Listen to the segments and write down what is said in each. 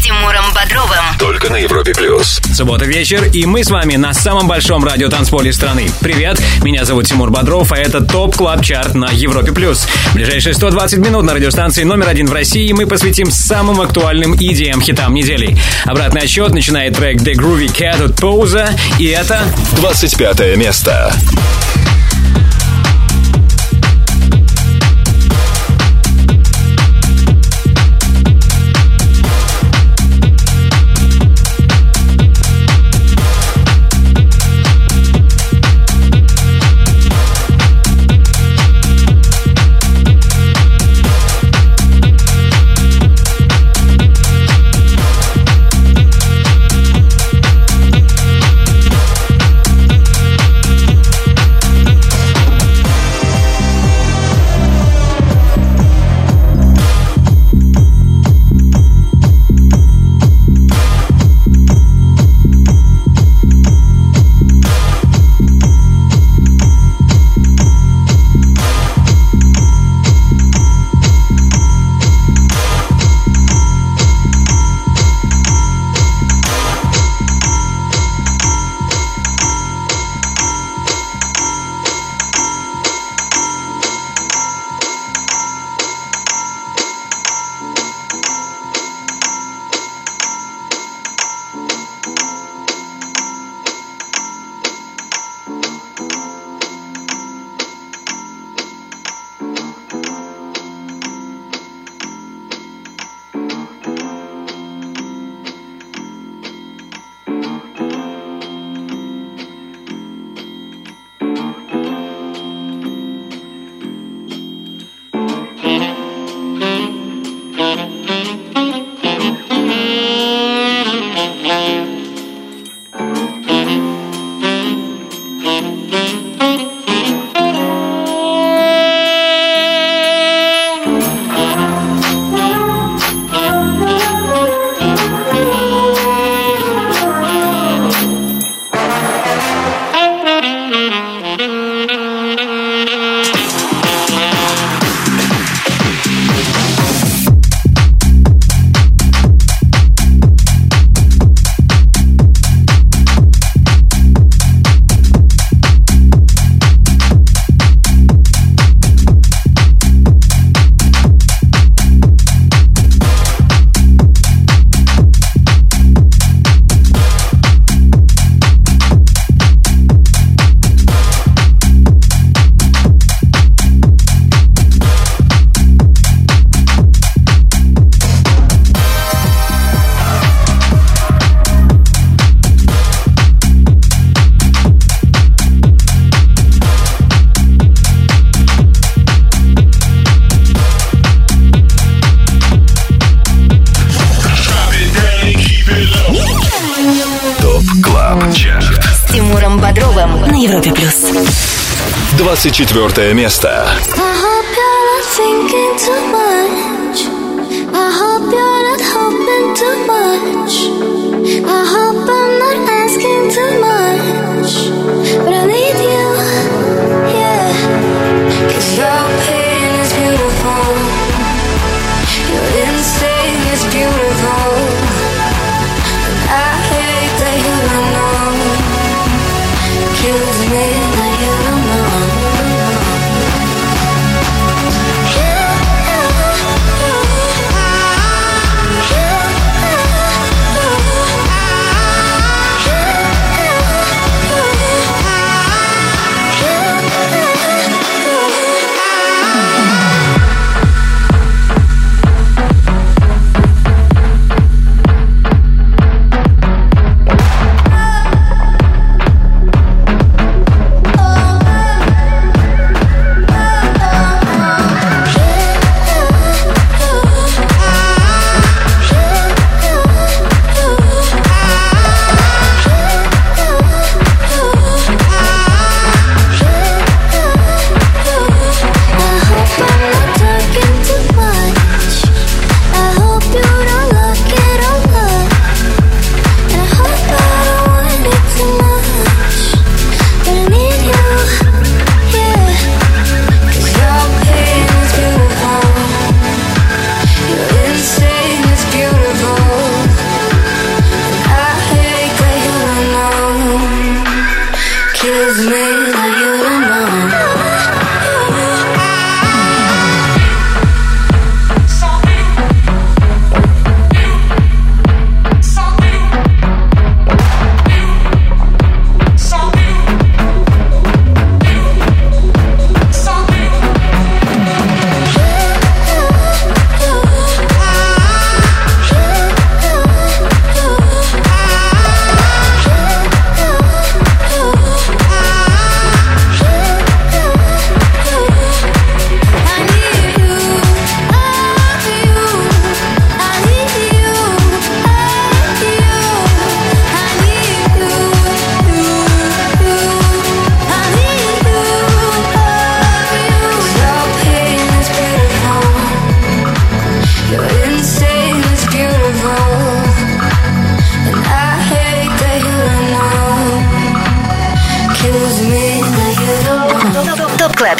С Тимуром Бодровым. Только на Европе Плюс. Суббота вечер, и мы с вами на самом большом радиотанцполе страны. Привет, меня зовут Тимур Бодров, а это Top Club Chart на Европе+. плюс. Ближайшие 120 минут на радиостанции номер один в России мы посвятим самым актуальным EDM-хитам недели. Обратный отсчет начинает трек The Groovy Cat от Pose, и это 25 место. ТОП 24 место.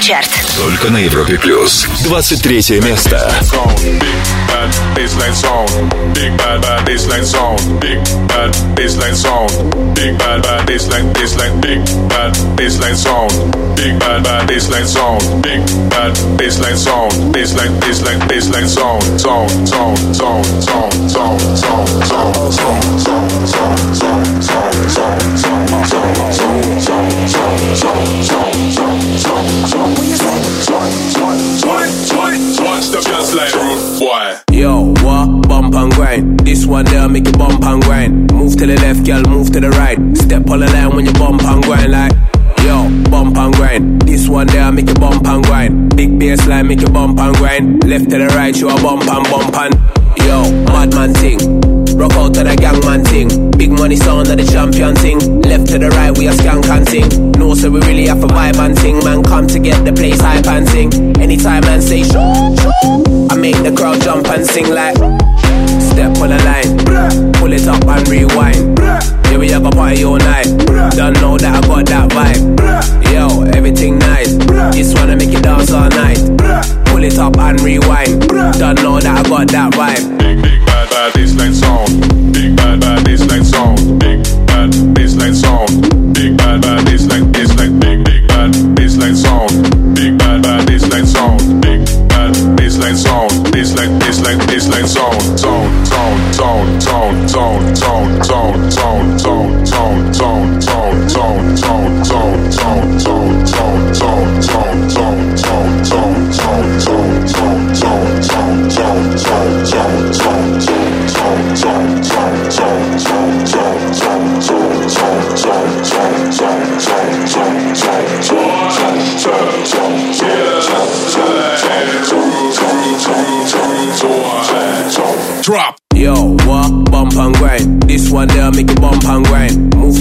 Чарт. Только на Европе Плюс. 23 место. sound sound sound sound sound sound sound Yo, what? Bump and grind. This one there make you bump and grind. Move to the left, girl, move to the right. Step on the line when you bump and grind like. Yo, bump and grind. This one there make you bump and grind. Big bass make you bump and grind. Left to the right, you a bump and bump and. Yo, madman thing. Rock out to the gang man thing. Big money sound of the champion thing. Left to the right, we are skank and sing. No, so we really have a vibe and thing. Man, come to get the place hype and sing. Anytime man say shoo, I make the crowd jump and sing like. Step on the line, pull it up and rewind. Yeah, we have a party all night. Don't know that I got that vibe. Yo, everything nice. Just wanna make you dance all night. Pull it up and rewind. Don't know that I got that vibe. Big big bad bad baseline sound, big bad bad baseline sound, big bad baseline sound, big bad bad baseline baseline, big big bad baseline sound, big bad bad baseline sound, big bad baseline sound, baseline baseline baseline sound, sound sound sound sound sound sound sound sound sound sound sound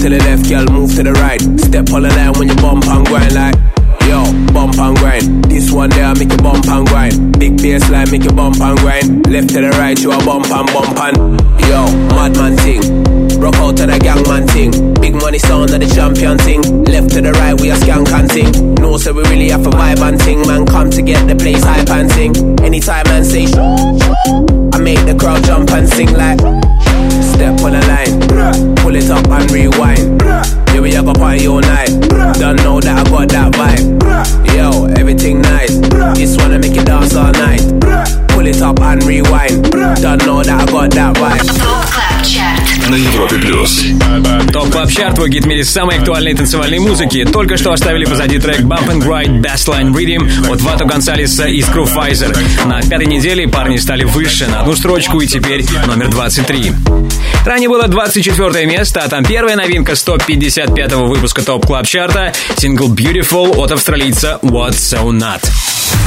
to the left, girl, move to the right. Step on the line when you bump and grind like. Yo, bump and grind. This one there make you bump and grind. Big bass line make you bump and grind. Left to the right, you a bump and bump and. Yo, madman thing. Rock out to the gang man thing. Big money sound of the champion thing. Left to the right, we a skank and sing. No, so we really have a vibe and thing. Man, come to get the place hype and sing. Anytime man say I make the crowd jump and sing like. Step on the line, pull it up and rewind. Yeah, we have a party all night. Don't know that I got that vibe. Yo, everything nice. This wanna make you dance all night. Pull it up and rewind. Don't know that I got that vibe. Топ Клаб Чарт. На Европе Плюс. Топ Клаб Чарт, твой гид в мире самой актуальной танцевальной музыки. Только что оставили позади трек Bump and Grind Bassline Rhythm от Вату Гонсалеса и Screw Pfizer. На пятой неделе парни стали выше на одну строчку и теперь номер 23. Ранее было 24 место, а там первая новинка 155-го выпуска Top Club Chart а сингл Beautiful от австралийца What's So Not.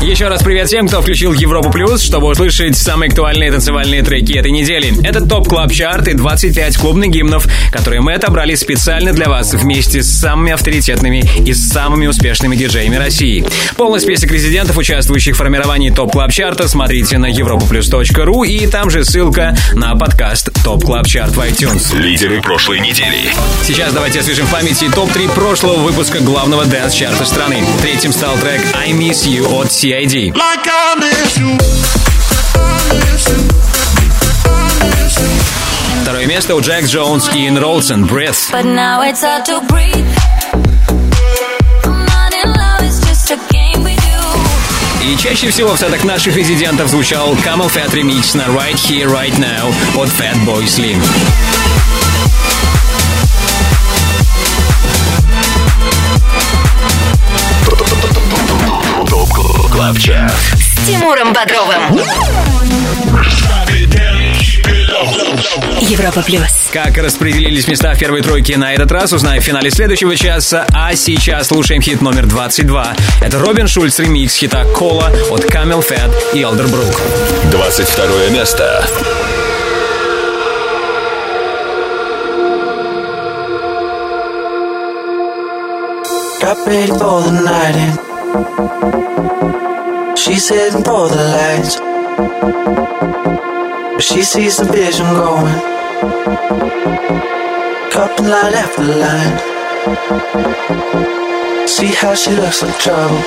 Еще раз привет всем, кто включил Европу Плюс, чтобы услышать самые актуальные танцевальные треки этой недели. Это Top Club Chart и 25 клубных гимнов, которые мы отобрали специально для вас вместе с самыми авторитетными и самыми успешными диджеями России. Полный список резидентов, участвующих в формировании Top Club Chart а, смотрите на europaplus.ru и там же ссылка на подкаст Top Club Chart в iTunes. Лидеры прошлой недели. Сейчас давайте освежим в памяти топ-3 прошлого выпуска главного дэнс-чарта страны. Третьим стал трек «I Miss You» от CID. Like I miss you. I miss you. Второе место у Джек Джонс и Ин Ролсон «Breath». But now it's hard to breathe. I'm not in love, it's just a game we do. И чаще всего в сетах наших резидентов звучал Camel Fat ремикс на Right Here, Right Now от Fatboy Slim. КЛАБ ЧАРТ. С Тимуром Бодровым. Европа Плюс. Как распределились места в первой тройке на этот раз, узнаем в финале следующего часа. А сейчас слушаем хит номер 22. Это Робин Шульц ремикс хита Кола от Camel Fat и Elderbrook. 22 место. Got ready for the night in. She's heading for the lights. But she sees the vision going. Couple line after line. See how she looks like trouble.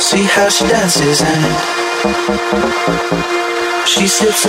See how she dances and she sips a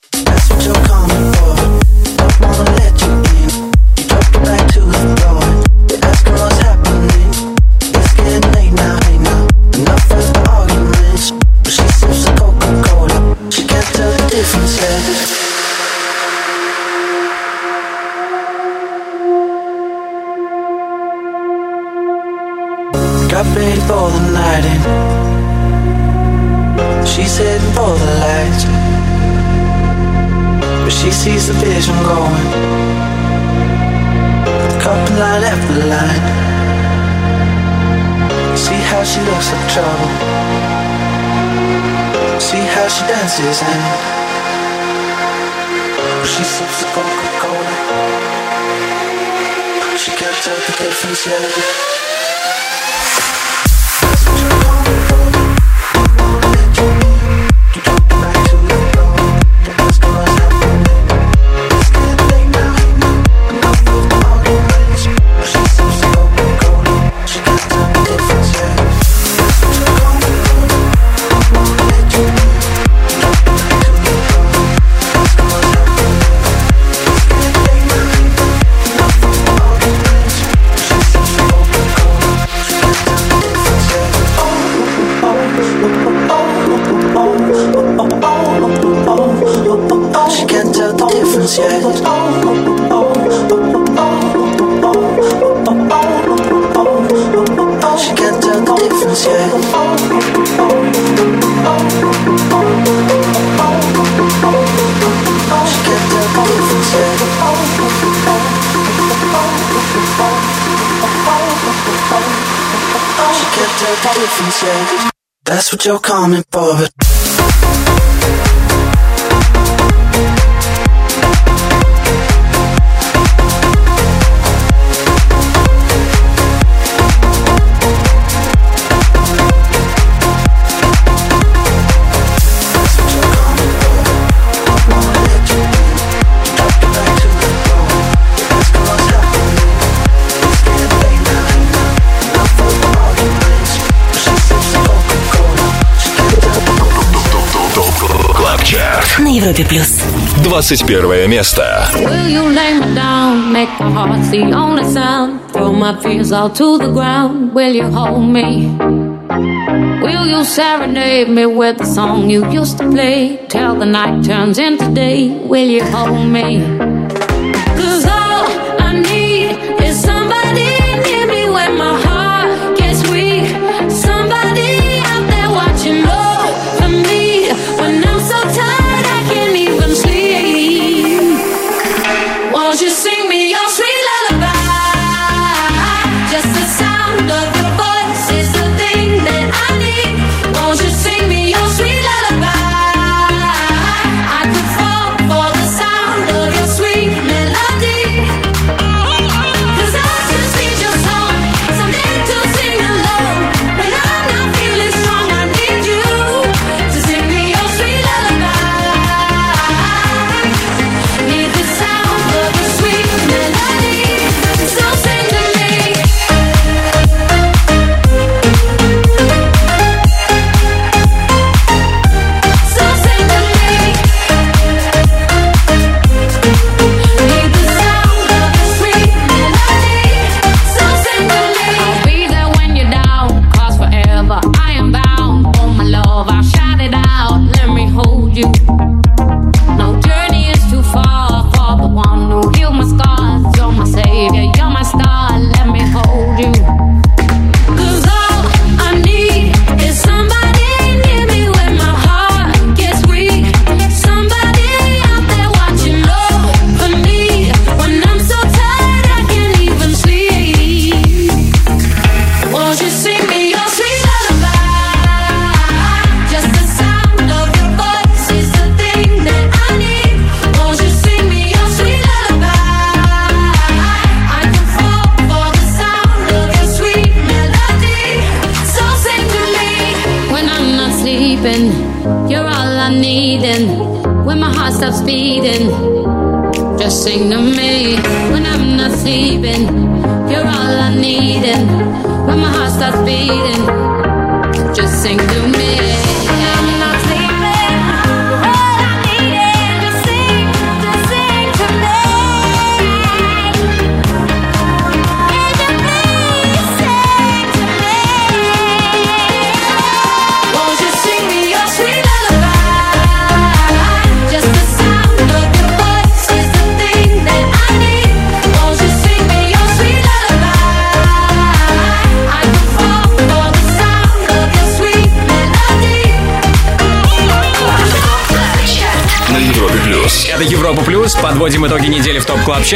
21 место. Will you lay me down, make my heart the only sound? Throw my fears all to the ground. Will you hold me? Will you serenade me with the song you used to play? Till the night turns into day. Will you hold me?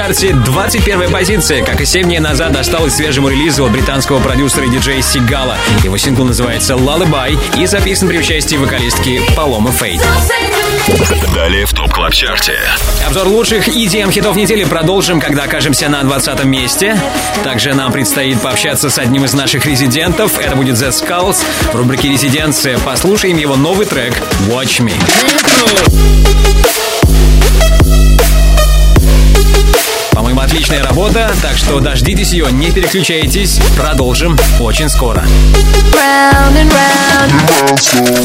Chart е. 21 позиция, как и 7 дней назад, досталась свежему релизу от британского продюсера и диджея Sigala. Его сингл называется «Lullaby» и записан при участии вокалистки Паломы Фейт. Далее в Top Club Chart е. Обзор лучших EDM хитов недели продолжим, когда окажемся на 20 месте. Также нам предстоит пообщаться с одним из наших резидентов. Это будет The Skulls. В рубрике «Резиденция» послушаем его новый трек «Watch Me». Отличная работа, так что дождитесь ее, не переключайтесь. Продолжим очень скоро. Round and round.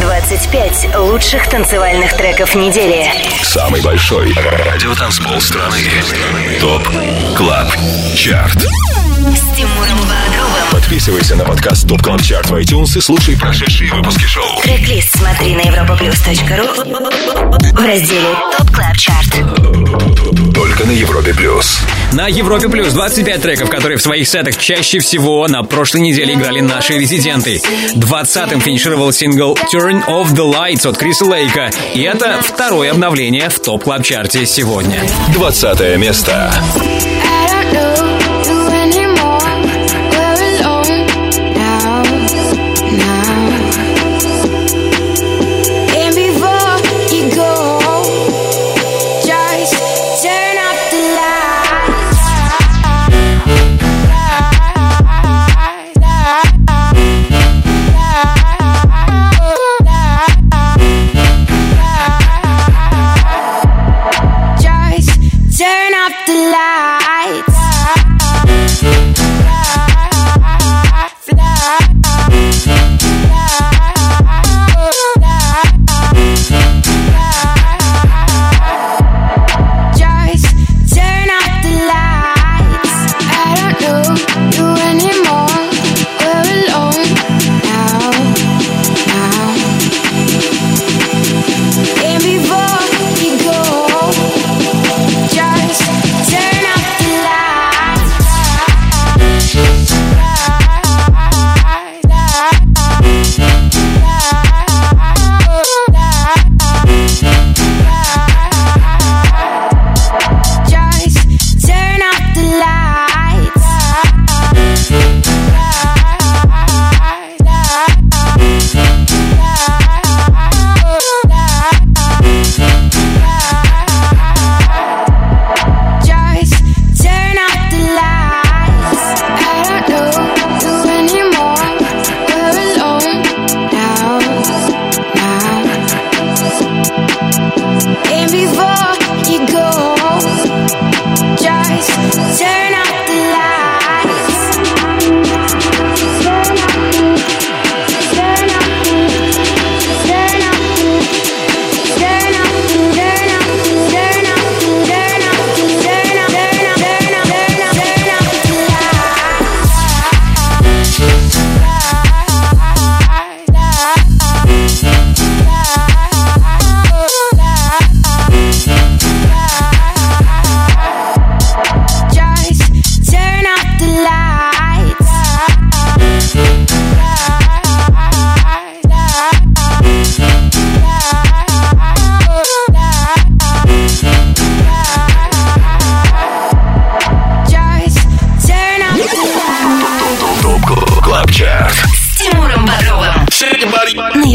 25 лучших танцевальных треков недели. Самый большой радиотанцпол страны. TOP Club Chart. С Тимуром Бодровым. Подписывайся на подкаст TOP Club Chart в iTunes и слушай прошедшие выпуски шоу. Трек-лист смотри на europaplus.ru в разделе TOP Club Chart. Только на Европе Плюс. На Европе Плюс 25 треков, которые в своих сетах чаще всего на прошлой неделе играли наши резиденты. 20-м финишировал сингл Turn Off the Lights от Криса Лейка. И это второе обновление в топ клаб чарте сегодня. 20 место.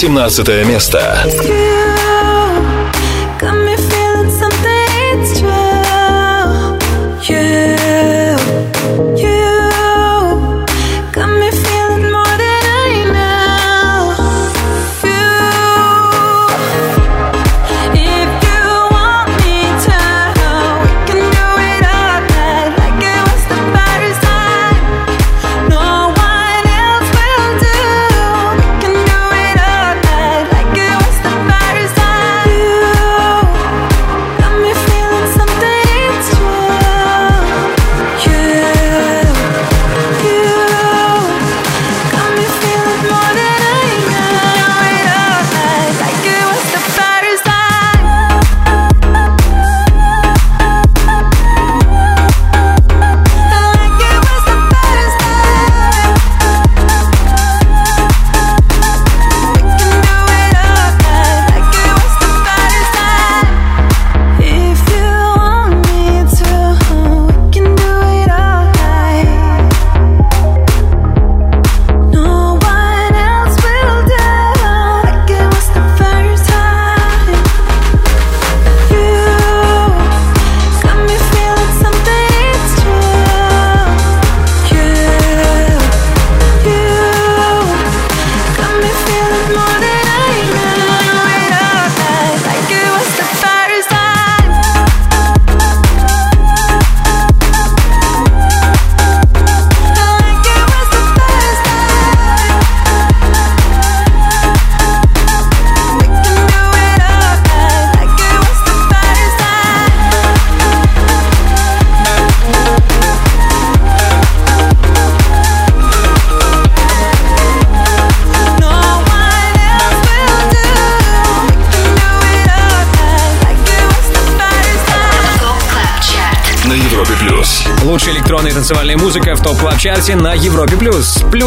18 место.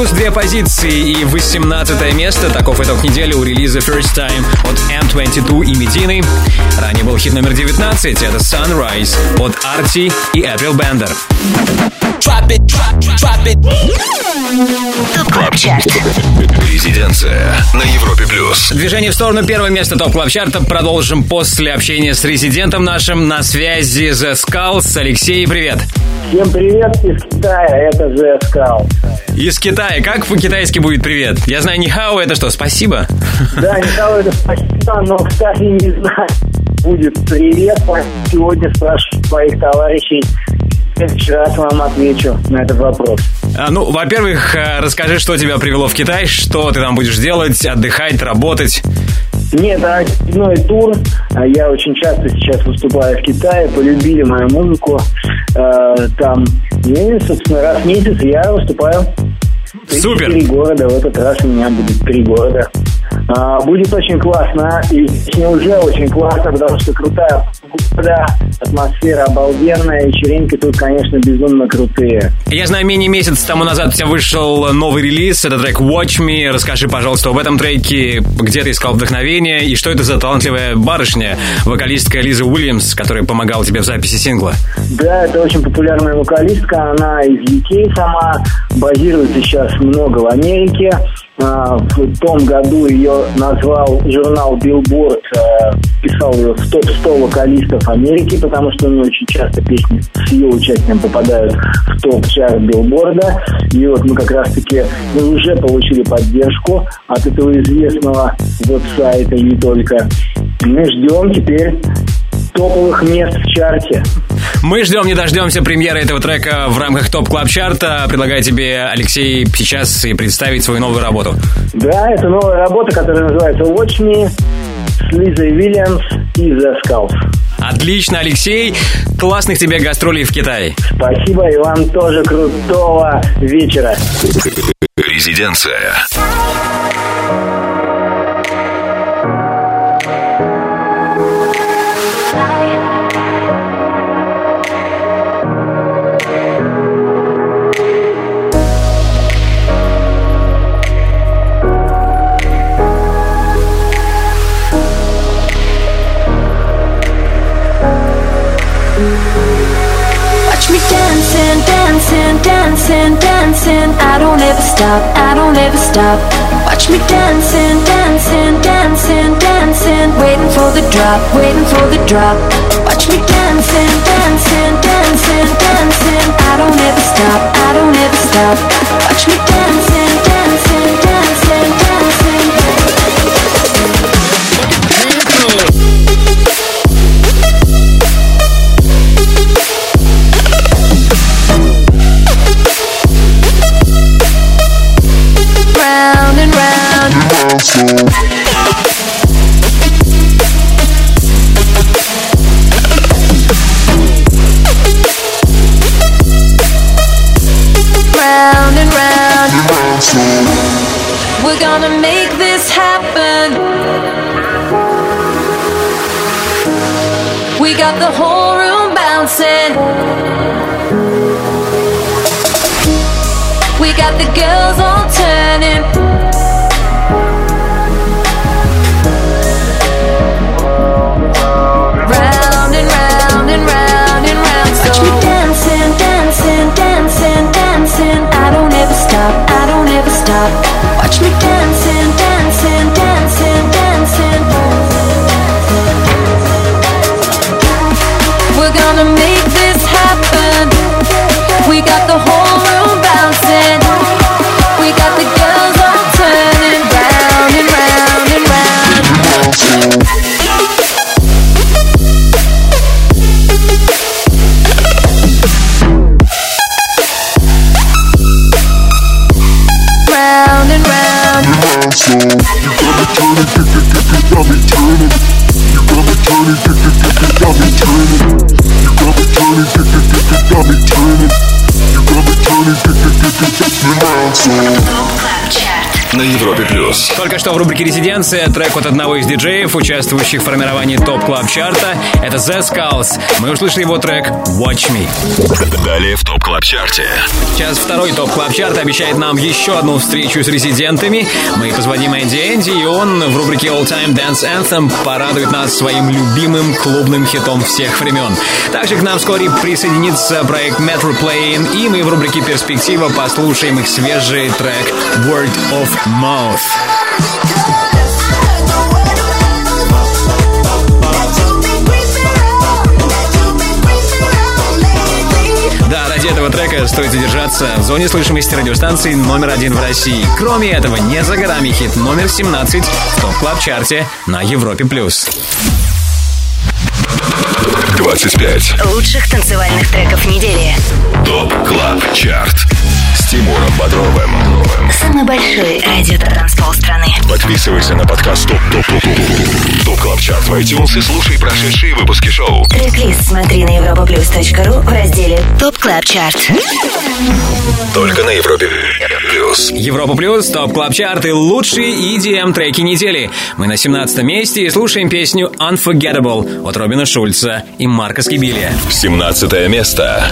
Плюс. Две позиции и 18 место. Таков итог недели у релиза First Time от M22 и Медины. Ранее был хит номер 19. Это Sunrise от Арти и April Bender. ТОП КЛАБ ЧАРТ. Резиденция на Европе плюс. Движение в сторону первого места топ клаб чарта продолжим после общения с резидентом нашим на связи The Skulls. Алексей, привет. Всем привет из Китая, это The Skull. Из Китая. Как по-китайски будет привет? Я знаю, нихао это что, спасибо? Да, Николай, это спасибо, но, кстати, не знаю, будет привет. Сегодня спрашиваю своих товарищей. Раз вам отвечу на этот вопрос. А, ну, во-первых, э, расскажи, что тебя привело в Китай, что ты там будешь делать, отдыхать, работать. Нет, а очередной тур. А Я очень часто сейчас выступаю в Китае, полюбили мою музыку. Э, Там, и, собственно, раз в месяц я выступаю. Супер. Три города, в этот раз у меня будет три города. А, Будет очень классно, и точнее, уже очень классно, потому что крутая погода, атмосфера обалденная, вечеринки тут, конечно, безумно крутые. Я знаю, менее месяца тому назад у тебя вышел новый релиз, это трек Watch Me. Расскажи, пожалуйста, об этом треке, где ты искал вдохновение, и что это за талантливая барышня, вокалистка Лиза Уильямс, которая помогала тебе в записи сингла. Да, это очень популярная вокалистка, она из UK сама, базируется сейчас много в Америке. А, В том году ее назвал журнал Billboard, а, писал ее в топ-100 вокалистов Америки, потому что у нее очень часто песни с ее участием попадают в топ-чарт Билборда. И вот мы как раз-таки мы уже получили поддержку от этого известного веб-сайта и не только. Мы ждем теперь топовых мест в чарте. Мы ждем, не дождемся премьеры этого трека в рамках TOP Club Chart а. Предлагаю тебе, Алексей, сейчас и представить свою новую работу. Да, это новая работа, которая называется Watch Me с Лизой Вильямс и The Skulls. Отлично, Алексей. Классных тебе гастролей в Китае. Спасибо и вам тоже крутого вечера. Резиденция. Dancing, dancing, dancing. I don't ever stop, I don't ever stop. Watch me dancing, dancing, dancing, dancing. Waiting for the drop, waiting for the drop. Watch me dancing, dancing, dancing, dancing. I don't ever stop, I don't ever stop. Watch me dancing, dancing, dancing, dancing. never stop. Watch me dance it, turn it. You got me turning, get, get, get, get, get me around, so. На Европе плюс. Только что в рубрике «Резиденция» трек от одного из диджеев, участвующих в формировании TOP Club Chart а Это The Skulls. Мы услышали его трек «Watch Me». Далее в TOP Club Chart е. Сейчас второй TOP Club Chart обещает нам еще одну встречу с резидентами. Мы позвоним Энди Энди, и он в рубрике All Time Dance Anthem порадует нас своим любимым клубным хитом всех времен. Также к нам вскоре присоединится проект Metro Playing, и мы в рубрике «Перспектива» послушаем их свежий трек Word of Mouth. Да, ради этого трека стоит задержаться в зоне слышимости радиостанции номер один в России. Кроме этого, не за горами хит номер 17 в топ клаб чарте на Европе+. плюс. 25. Лучших танцевальных треков недели. TOP Club Chart. Тимуром Бодровым. Самый большой радиотанцпол страны. Подписывайся на подкаст TOP TOP TOP TOP TOP Club Chart в iTunes и слушай прошедшие выпуски шоу. Трек-лист смотри на europaplus.ru в разделе TOP Club Chart. Только на Европе плюс. Европа Плюс, TOP Club Chart и лучшие EDM треки недели. Мы на 17 месте и слушаем песню Unforgettable от Робина Шульца и Марка Скибилия. 17 место.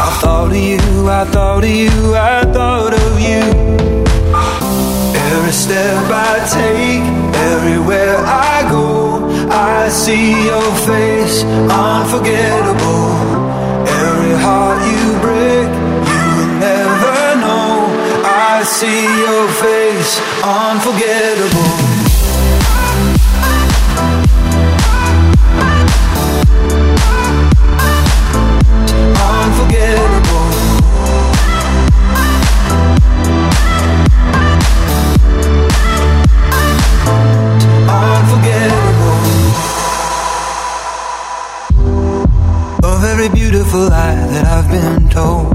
I thought of you, I thought of you, I thought of you. Every step I take, everywhere I go, I see your face, unforgettable. Every heart you break, you will never know. I see your face, unforgettable. every beautiful lie that I've been told.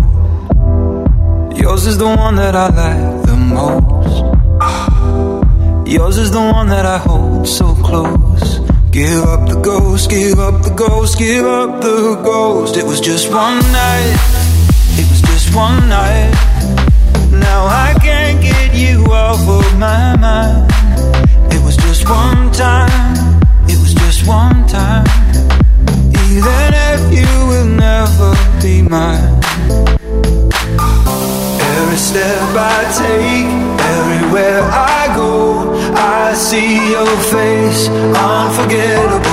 Yours is the one that I like the most. Yours is the one that I hold so close. Give up the ghost, give up the ghost, give up the ghost. It was just one night, it was just one night. Now I can't get you off of my mind. It was just one time, it was just one even if you will never be mine. Every step I take, everywhere I go, I see your face, unforgettable.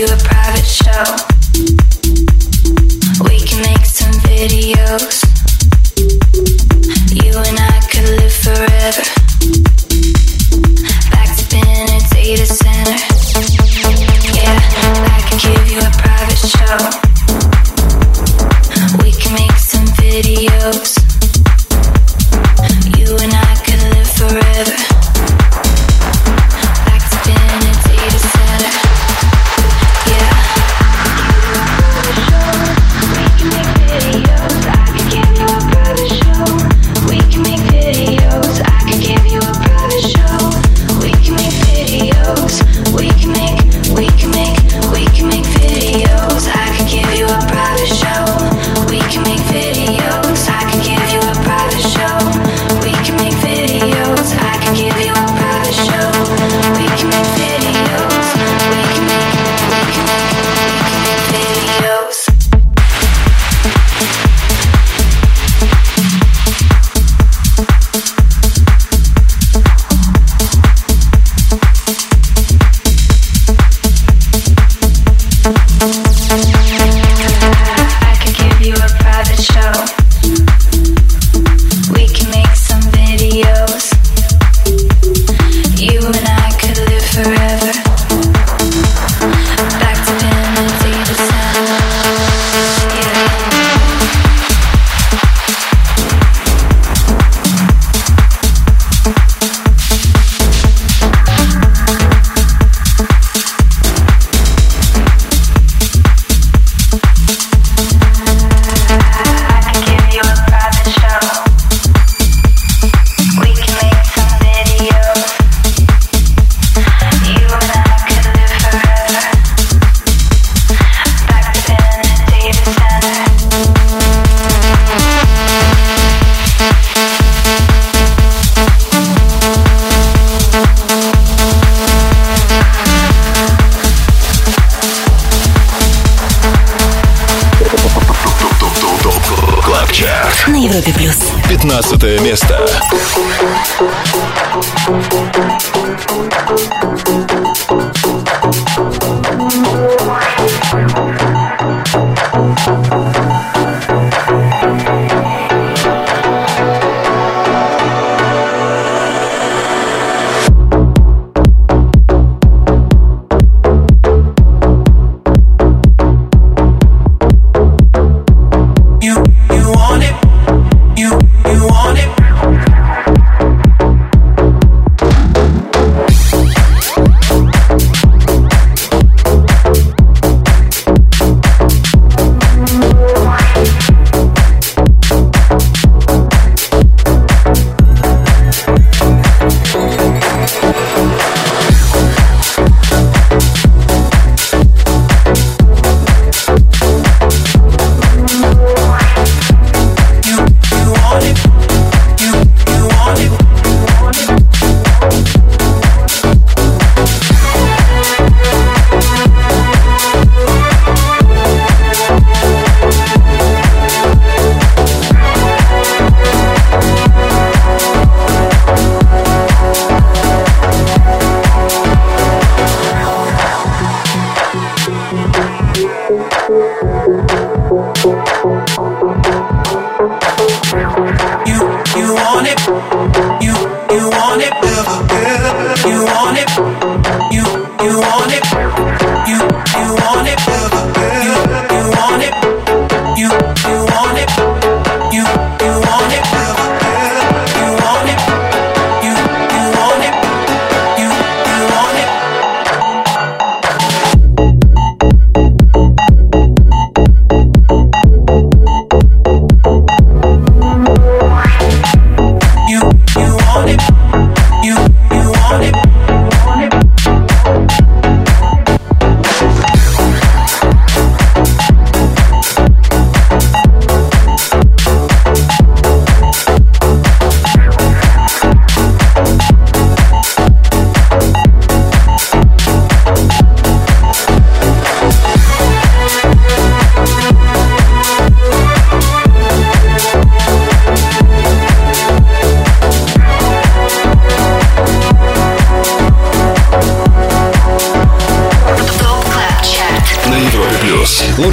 you a private show.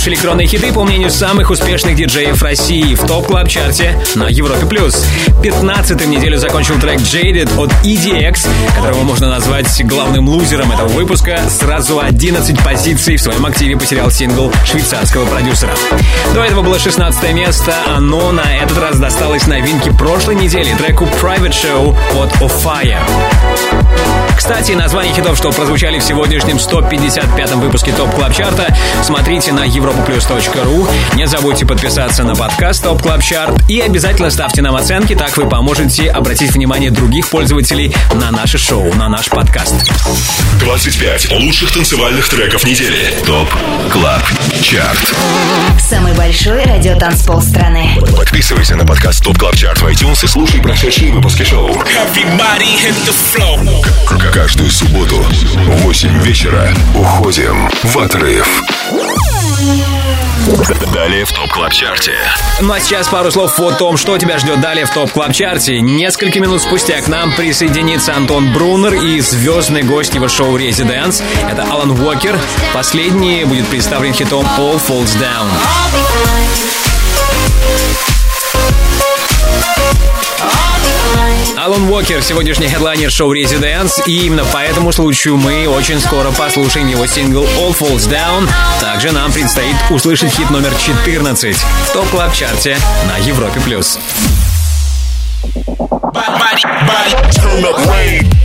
Лучшие электронные хиты, по мнению самых успешных диджеев России в TOP Club Chart е на Европе Плюс. 15-м неделю закончил трек Jaded от EDX, которого можно назвать главным лузером этого выпуска. Сразу 11 позиций в своем активе потерял сингл швейцарского продюсера. До этого было 16 место, оно на этот раз досталось новинке прошлой недели, треку Private Show от OFFAIAH. Кстати, название хитов, что прозвучали в сегодняшнем 155-м выпуске TOP Club Chart а, смотрите на europaplus.ru. Не забудьте подписаться на подкаст TOP Club Chart и обязательно ставьте нам оценки, так вы поможете обратить внимание других пользователей на наше шоу, на наш подкаст. 25 лучших танцевальных треков недели. TOP Club Chart. Самый большой радиотанцпол страны. Подписывайся на подкаст TOP Club Chart в iTunes и слушай прошедшие выпуски шоу. Каждую субботу в 8 вечера уходим в отрыв. Далее в TOP Club Chart е. Ну а сейчас пару слов о том, что тебя ждет далее в TOP Club Chart е Несколько минут спустя к нам присоединится Антон Брунер и звездный гость его шоу «Residance». Это Алан Уокер. Последний будет представлен хитом «All Falls Down». Алан Уокер, сегодняшний хедлайнер шоу «Residance», и именно по этому случаю мы очень скоро послушаем его сингл «All Falls Down». Также нам предстоит услышать хит номер 14 в TOP Club Chart е на Европе Плюс.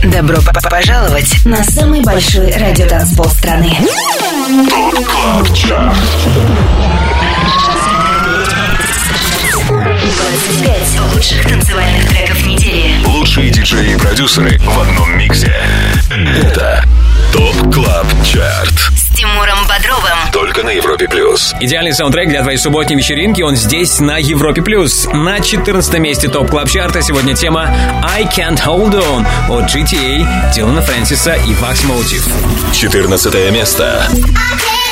Добро п- п- пожаловать на самый большой радиотанцпол страны. TOP Club Chart. 25 лучших танцевальных треков недели. Лучшие диджеи и продюсеры в одном миксе. Это TOP Club Chart. С Тимуром Бодровым. Только на Европе Плюс. Идеальный саундтрек для твоей субботней вечеринки, он здесь, на Европе Плюс. На 14 месте TOP Club Chart а сегодня тема «I Can't Hold On» от GTA, Дилана Фрэнсиса и Wax Motif. 14 место. Club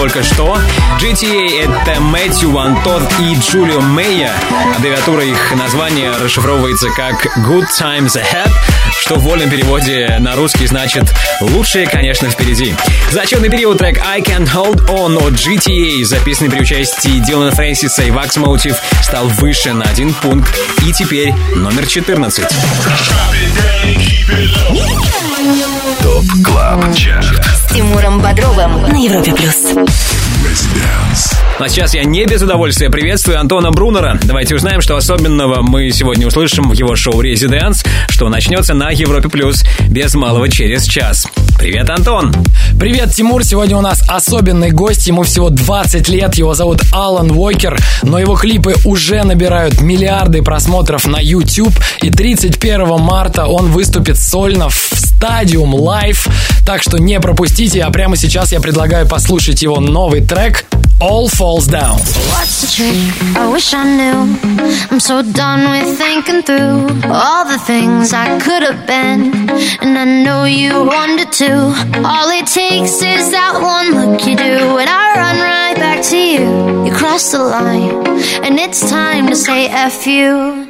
только что. GTA — это Мэтью Вантот и Джулио Мэйя. Аббревиатура их названия расшифровывается как Good Times Ahead, что в вольном переводе на русский значит «лучшее, конечно, впереди». Зачетный период трек I Can Hold On от GTA, записанный при участии Дилана Фрэнсиса и Вакс Мотив, стал выше на один пункт и теперь номер 14. ТОП КЛАБ ЧАРТ С Тимуром Бодровым на Европе Плюс. А сейчас я не без удовольствия приветствую Антона Брунера. Давайте узнаем, что особенного мы сегодня услышим в его шоу «Резиденс», что начнется на Европе Плюс без малого через час. Привет, Антон! Привет, Тимур! Сегодня у нас особенный гость. Ему всего 20 лет. Его зовут Алан Уокер. Но его клипы уже набирают миллиарды просмотров на YouTube. И 31 марта он выступит сольно в Stadium Live. Так что не пропустите. А прямо сейчас я предлагаю послушать его новый трек All Falls Down. What's the trick? I wish I knew. I'm so done with thinking through all the things I could have been. And I know you wanted to. All it takes is that one look you do, and I run right back to you. You cross the line, and it's time to say F you.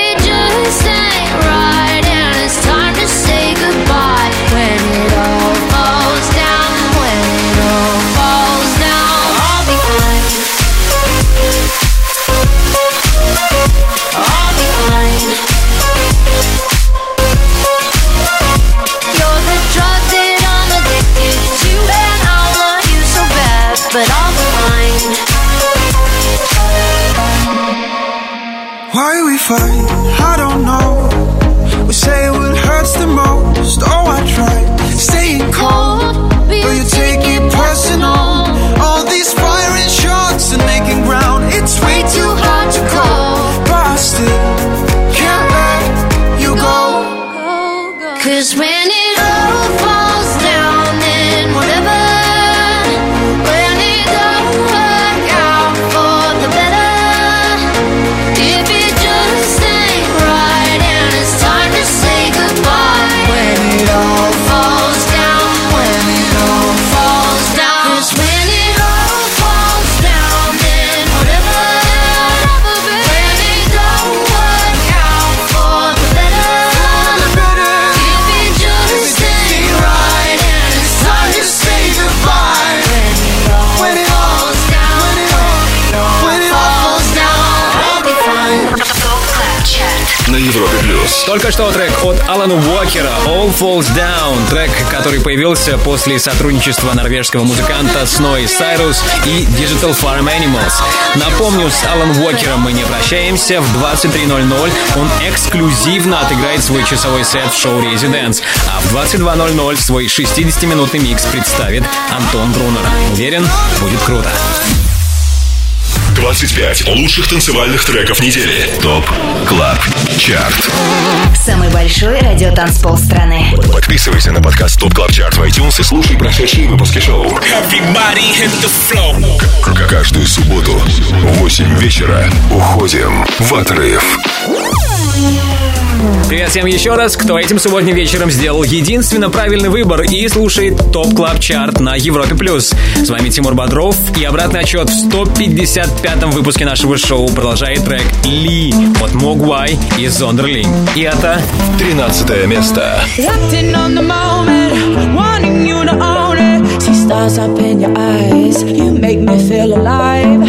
fight? I don't know. We say what hurts the most. Oh, I tried staying cold, but you take it personal. All these firing shots and making ground. It's way too hard to call, but I Только что трек от Алана Уокера «All Falls Down», трек, который появился после сотрудничества норвежского музыканта Snowy Cyrus и Digital Farm Animals. Напомню, с Алан Уокером мы не прощаемся. В 23.00 он эксклюзивно отыграет свой часовой сет в шоу «Резиденс», а в 22.00 свой 60-минутный микс представит Антон Брунер. Уверен, будет круто. 25 лучших танцевальных треков недели. ТОП CLUB CHART. Самый большой радиотанцпол страны. Подписывайся на подкаст TOP CLUB CHART в iTunes и слушай прошедшие выпуски шоу. К- Каждую субботу в 8 вечера уходим в отрыв. Привет всем еще раз, кто этим субботним вечером сделал единственно правильный выбор и слушает TOP Club Chart на Европе Плюс. С вами Тимур Бодров и обратный отсчет в 155-м выпуске нашего шоу продолжает трек «Ли» от Могвай и Зондерлинг. И это 13 место. Stars up in your eyes, you make me feel alive.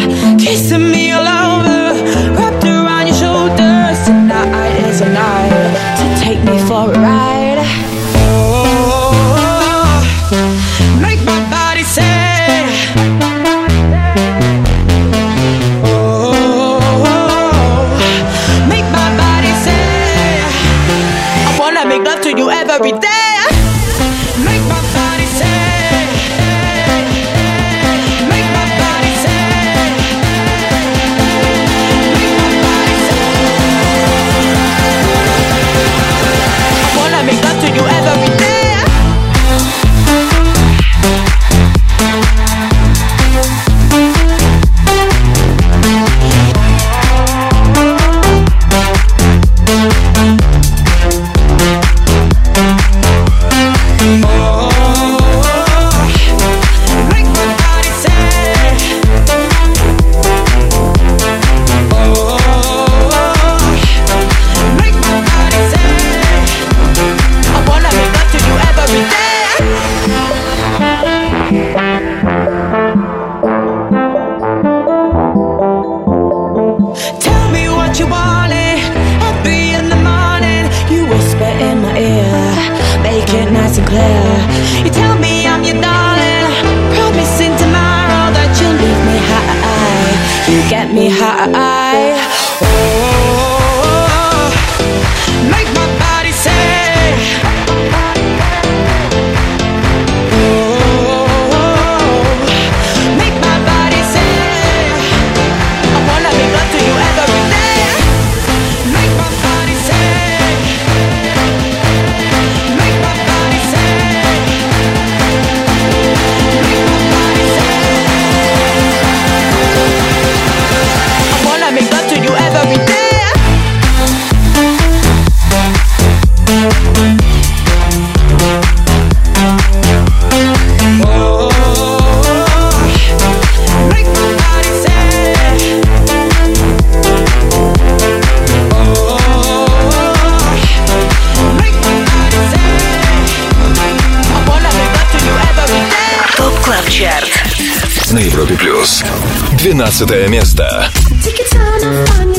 ЧАРТ На Европе плюс. 12 место. Take your time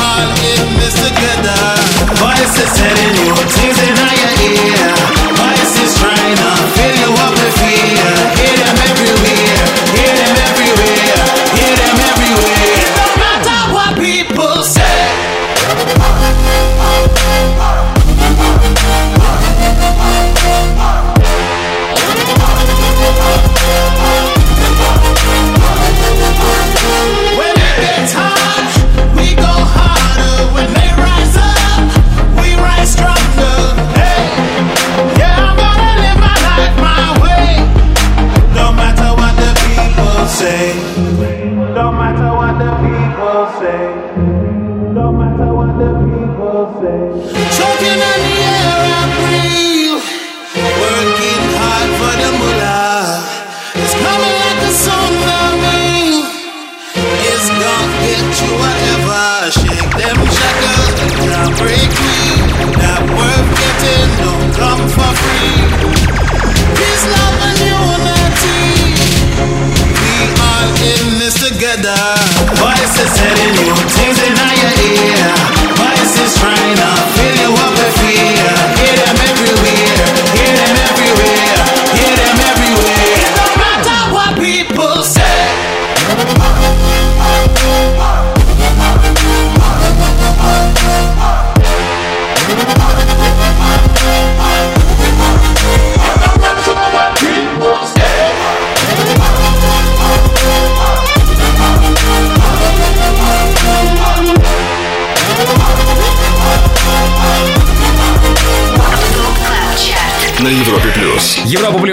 all. Voices telling you things in your ear. Voices trying to fill you up with fear.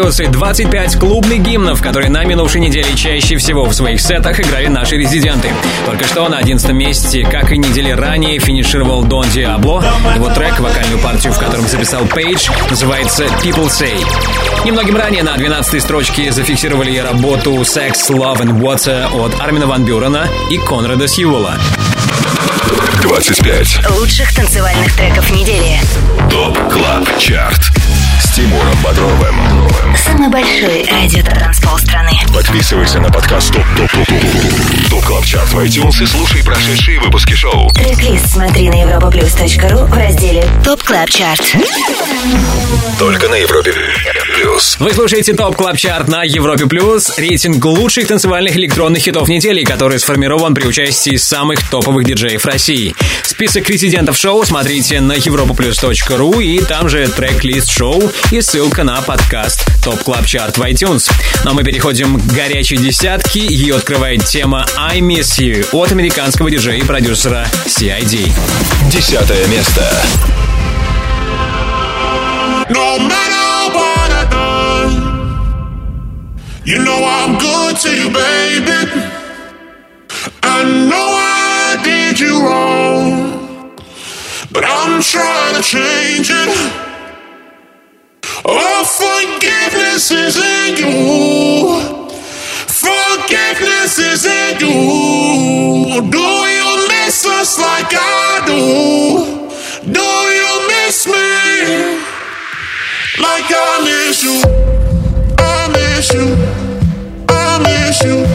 Европа плюс и 25 клубных гимнов, которые на минувшей неделе чаще всего в своих сетах играли наши резиденты. Только что на 11 месте, как и недели ранее, финишировал Дон Диабло. Его трек, вокальную партию, в котором записал Пейдж, называется People Say. Немногим ранее на 12 строчке зафиксировали работу Sex, Love and Water от Армина Ван Бюрена и Конрада Сьюэлла. 25. Лучших танцевальных треков недели. TOP CLUB CHART с Тимуром Бодровым. Самый большой радиотанцпол страны. Подписывайся на подкаст TOP TOP TOP TOP TOP CLUB CHART в iTunes и слушай прошедшие выпуски шоу. Трек-лист смотри на europaplus.ru в разделе TOP Club Chart. Только на Европе плюс. Вы слушаете TOP Club Chart на Европе Плюс, рейтинг лучших танцевальных электронных хитов недели, который сформирован при участии самых топовых диджеев России. Список резидентов шоу смотрите на europaplus.ru и там же трек-лист шоу и ссылка на подкаст TOP Club Chart в iTunes. Ну а мы переходим к горячей десятке. Ее открывает тема I Miss You от американского диджея и продюсера CID. Десятое место. No matter what I've done, you know I'm good to you, baby. Trying to change it. Oh, forgiveness is in you. Forgiveness is in you. Do you miss us like I do? Do you miss me? Like I miss you, I miss you, I miss you,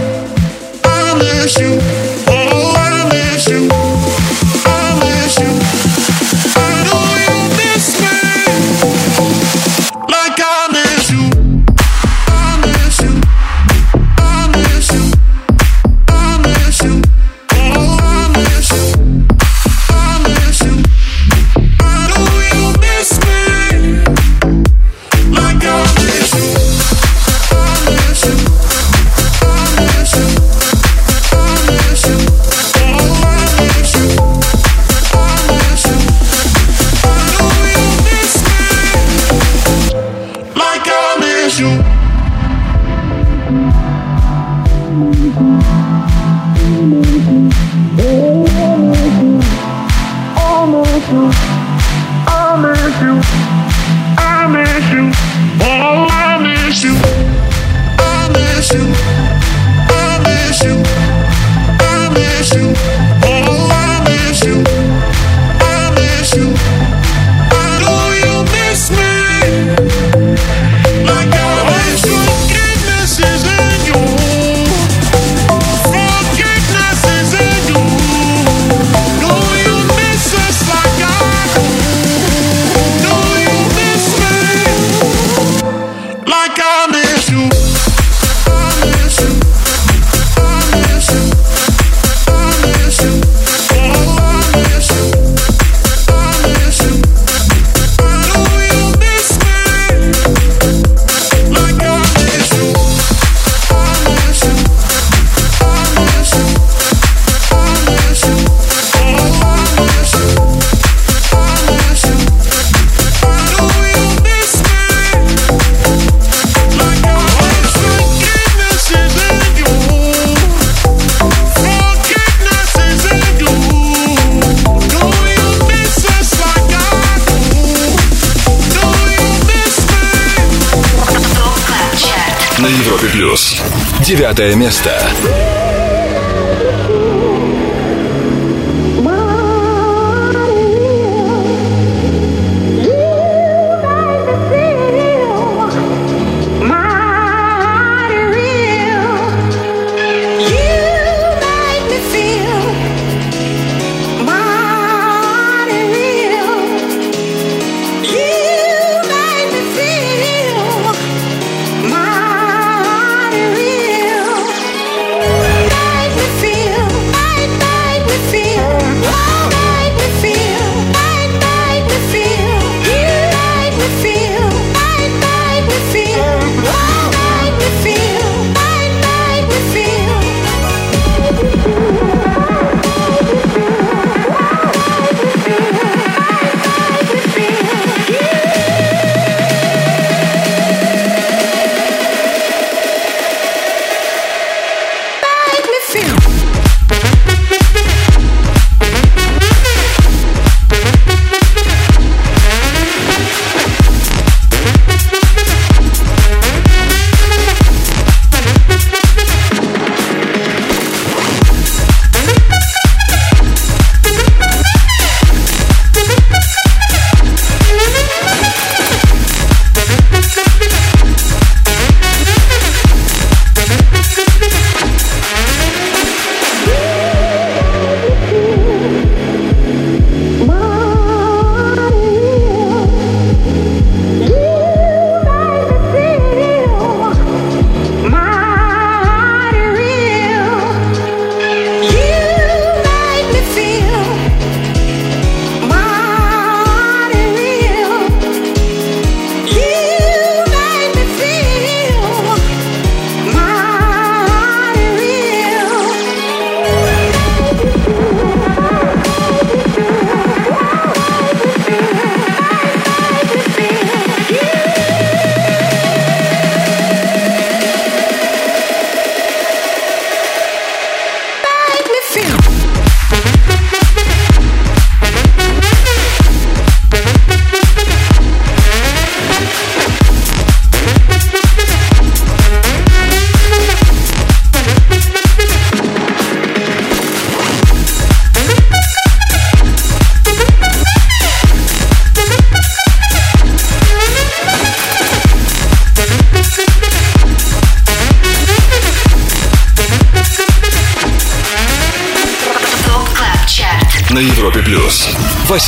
Девятое место.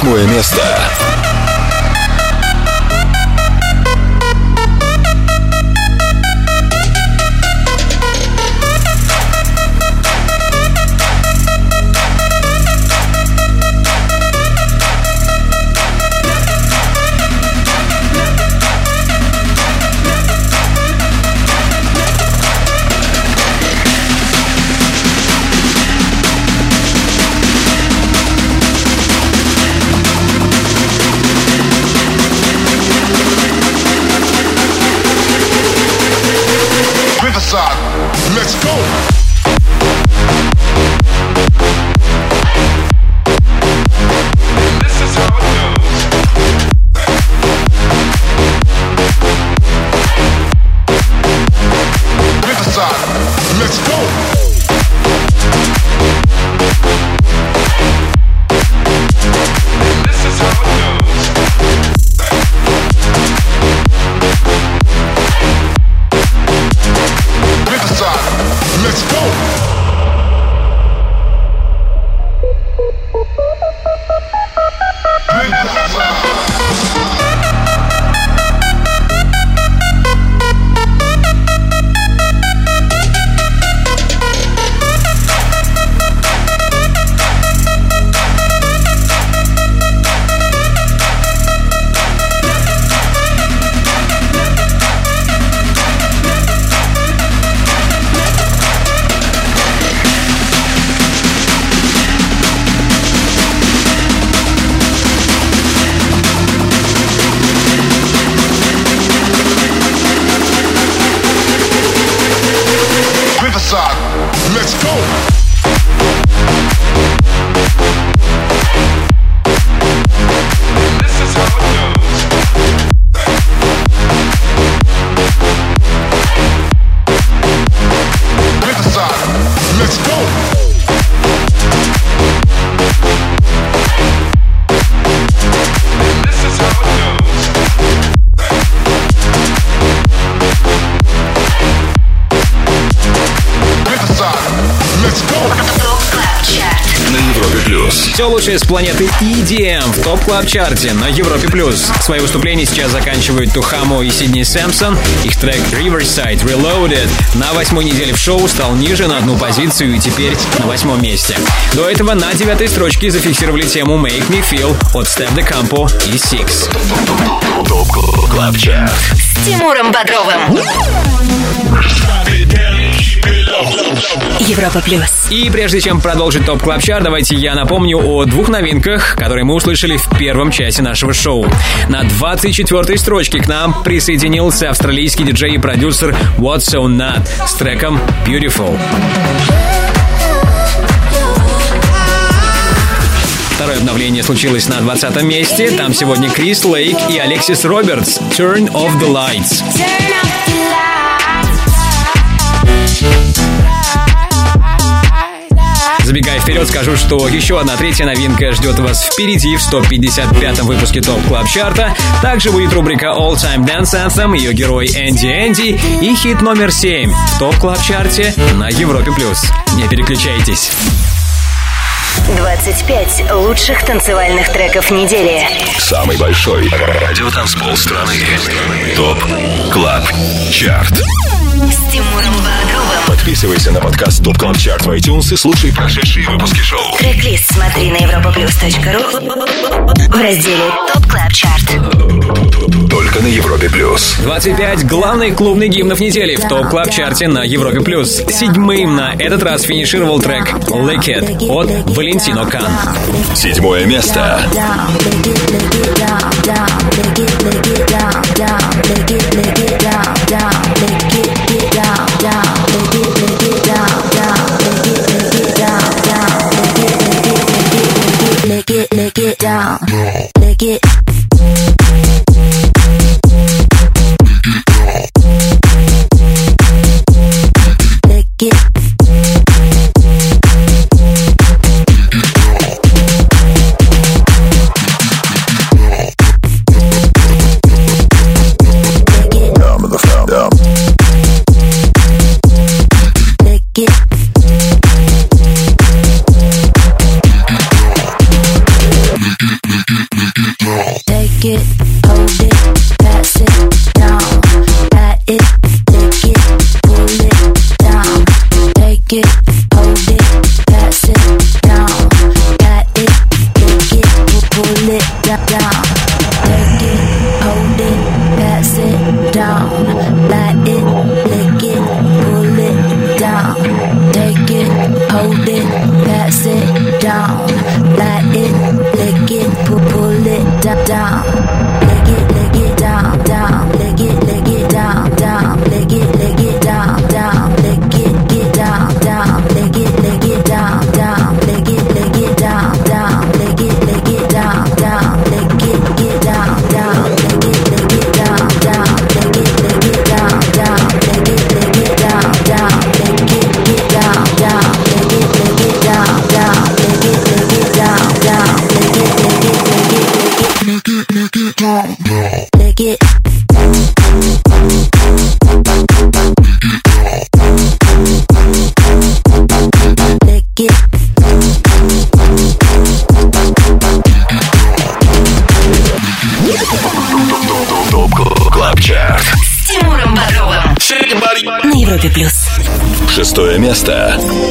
Восьмое место. Лучшее с планеты EDM в Top Club Chart е на Европе плюс. Свои выступления сейчас заканчивают Tujamo и Sidney Samson. Их трек Riverside Reloaded на восьмой неделе в шоу стал ниже на одну позицию и теперь на восьмом месте. До этого на девятой строчке зафиксировали тему Make Me Feel от Steff da Campo и Siks. Top Club Chart. С Тимуром Бодровым. Европа плюс. И прежде чем продолжить топ клаб чарт давайте я напомню о двух новинках, которые мы услышали в первом часе нашего шоу. На 24-й строчке к нам присоединился австралийский диджей и продюсер What's So Not с треком Beautiful. Второе обновление случилось на 20 месте. Там сегодня Крис Лейк и Алексис Робертс Turn Off the Lights. Забегая вперед, скажу, что еще одна третья новинка ждет вас впереди в 155-м выпуске Top Club Chart а. Также будет рубрика All Time Dance Anthem, ее герой Энди Энди и хит номер 7 в Top Club Chart е на Европе+. плюс. Не переключайтесь. 25 лучших танцевальных треков недели. Самый большой радиотанцпол страны. Top Club Chart. С Тимуром Бодровым. Подписывайся на подкаст Top Club Chart в iTunes и слушай прошедшие выпуски шоу. Трек-лист смотри на europaplus.ru в разделе Top Club Chart. Только на Европе плюс. 25 главных клубных гимнов недели в Top Club Chart е на Европе плюс. Седьмым на этот раз финишировал трек Lick It от Valentino Khan. Седьмое место. Lick it, lick it down. Lick it. Шестое место.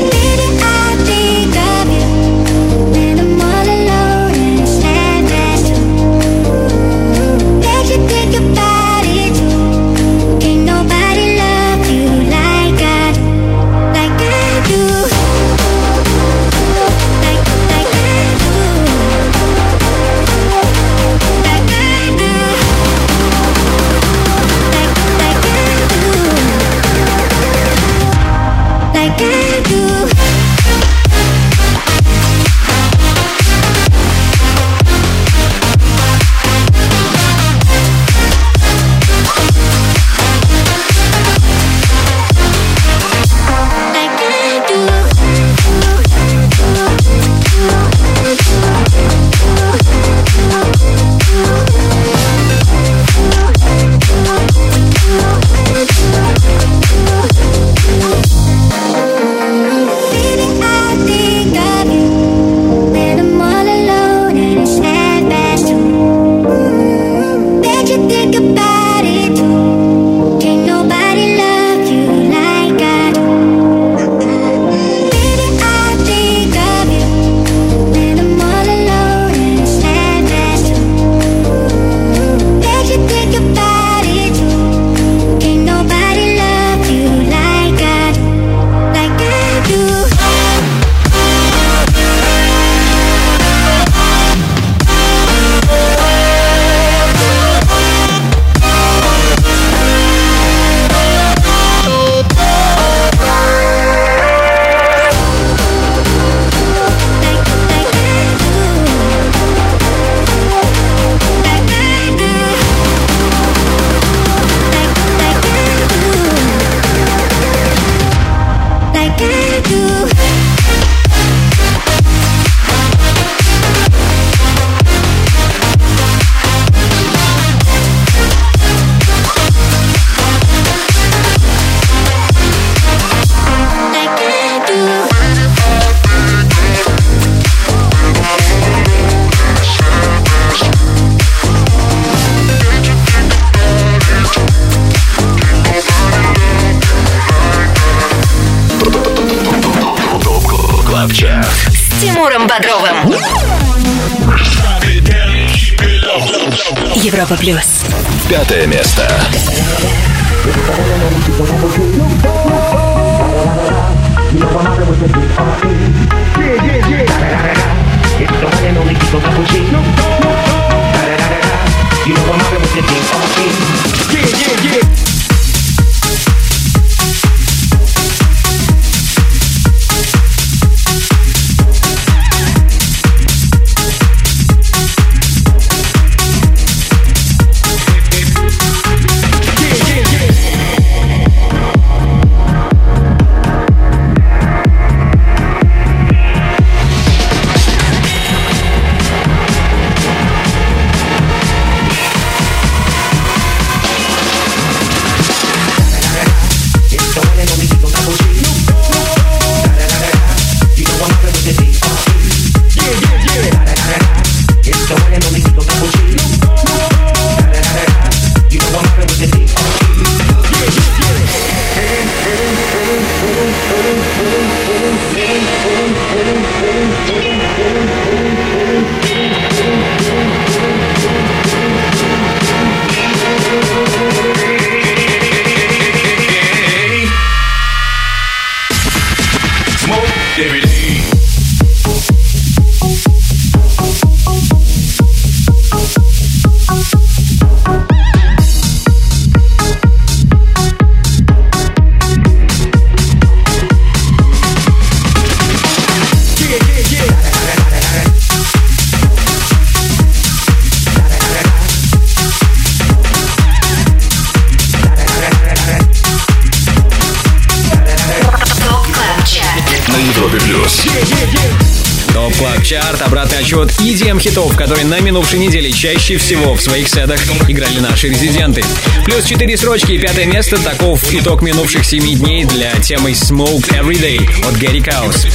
Отчет EDM хитов, которые на минувшей неделе чаще всего в своих седах играли наши резиденты. Плюс 4 строчки и пятое место, таков итог минувших 7 дней для темы Smoke Everyday от Гэри Каус.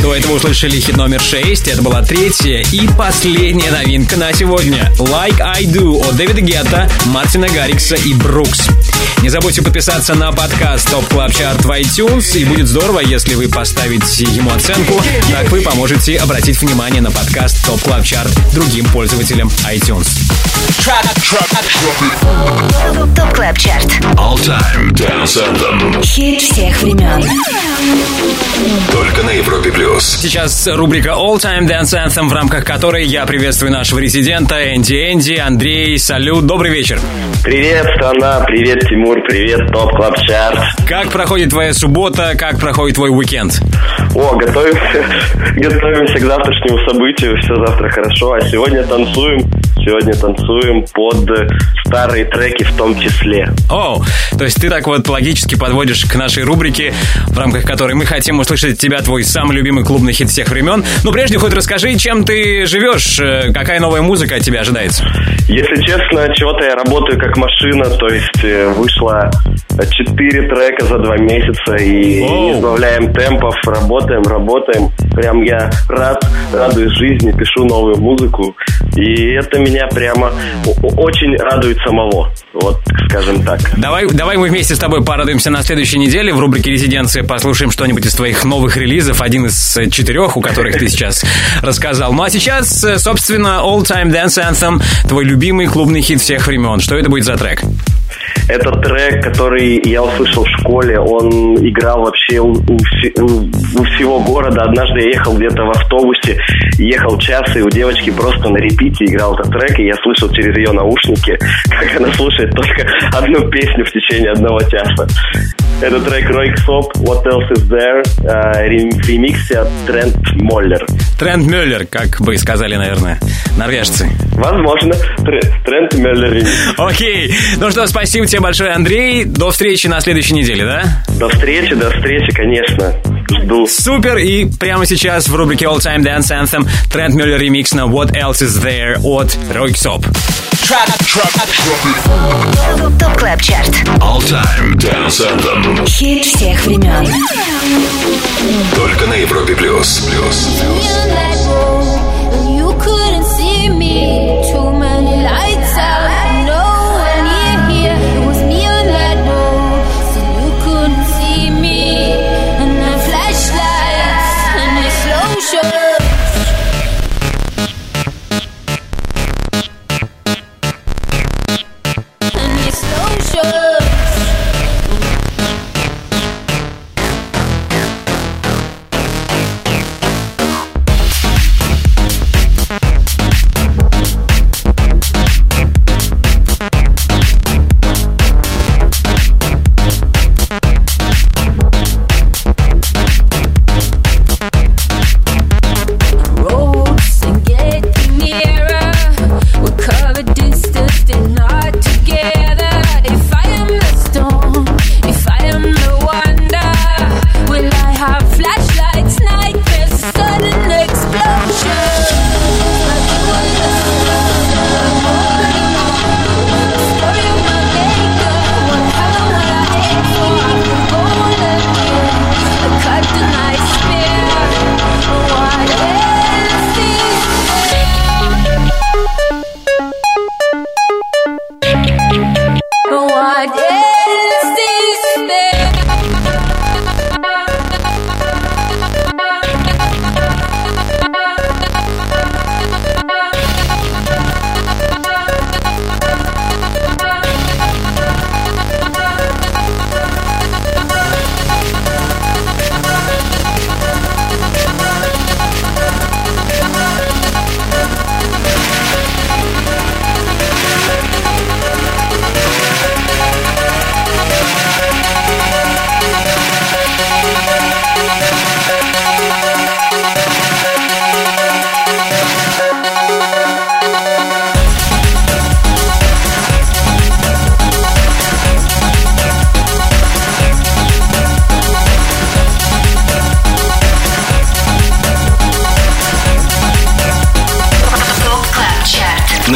До этого услышали хит номер 6, это была третья и последняя новинка на сегодня. Like I Do от Дэвида Гетта, Мартина Гаррикса и Брукс. Не забудьте подписаться на подкаст Top Club Chart в iTunes, и будет здорово, если вы поставите ему оценку. Так вы поможете обратить внимание на подкаст Top Club Chart другим пользователям iTunes. Top Club Chart. All Time Dance Anthem. Хит всех времен. Только на Европе плюс. Сейчас рубрика All Time Dance Anthem, в рамках которой я приветствую нашего резидента Энди Энди, Андрей, салют, добрый вечер. Привет, страна, привет, Тимур, привет, Top Club Chart. Как проходит твоя суббота, как проходит твой уикенд? О, готовимся, готовимся к завтрашнему событию, все завтра хорошо, а сегодня танцуем, сегодня танцуем под старые треки в том числе. О, то есть ты так вот логически подводишь к нашей рубрике, в рамках которой мы хотим услышать от тебя твой самый любимый клубный хит всех времен. Но прежде хоть расскажи, чем ты живешь, э, какая новая музыка от тебя ожидается? Если честно, чего-то я работаю как машина, то есть э, вышло 4 трека за 2 месяца и не избавляем темпов, работаем, работаем. Прям я рад, радуюсь жизни, пишу новую музыку. И это меня прямо очень радует самого. Вот, скажем так. Давай, давай мы вместе с тобой порадуемся на следующей неделе в рубрике «Резиденция», послушаем что-нибудь из твоих новых релизов, один из э, четырех, у которых ты сейчас рассказал. Ну а сейчас, э, собственно, All Time Dance Anthem, твой любимый клубный хит всех времен. Что это будет за трек? Это трек, который я услышал в школе. Он играл вообще у, у у всего города. Однажды я ехал где-то в автобусе, ехал час, и у девочки просто на репите играл этот трек, и я слышал через ее наушники, как она слушает только одну песню в течение одного часа. Это трек Рой Ксоп, What Else Is There, э, в ремиксе от Трент Моллер. Трент Мюллер, как бы сказали, наверное, норвежцы. Возможно, Тре- Трент Мюллер ремикс. Окей. Ну что, спасибо тебе большое, Андрей. До встречи на следующей неделе, да? До встречи, до встречи, конечно. Жду. Супер! И прямо сейчас в рубрике All Time Dance Anthem Трент Мюллер ремикс на What Else Is There от Ройксоп. ТОП КЛАБ ЧАРТ. All Time Dance Anthem. Хит всех времен. Только на Европе плюс. Плюс. You couldn't see me.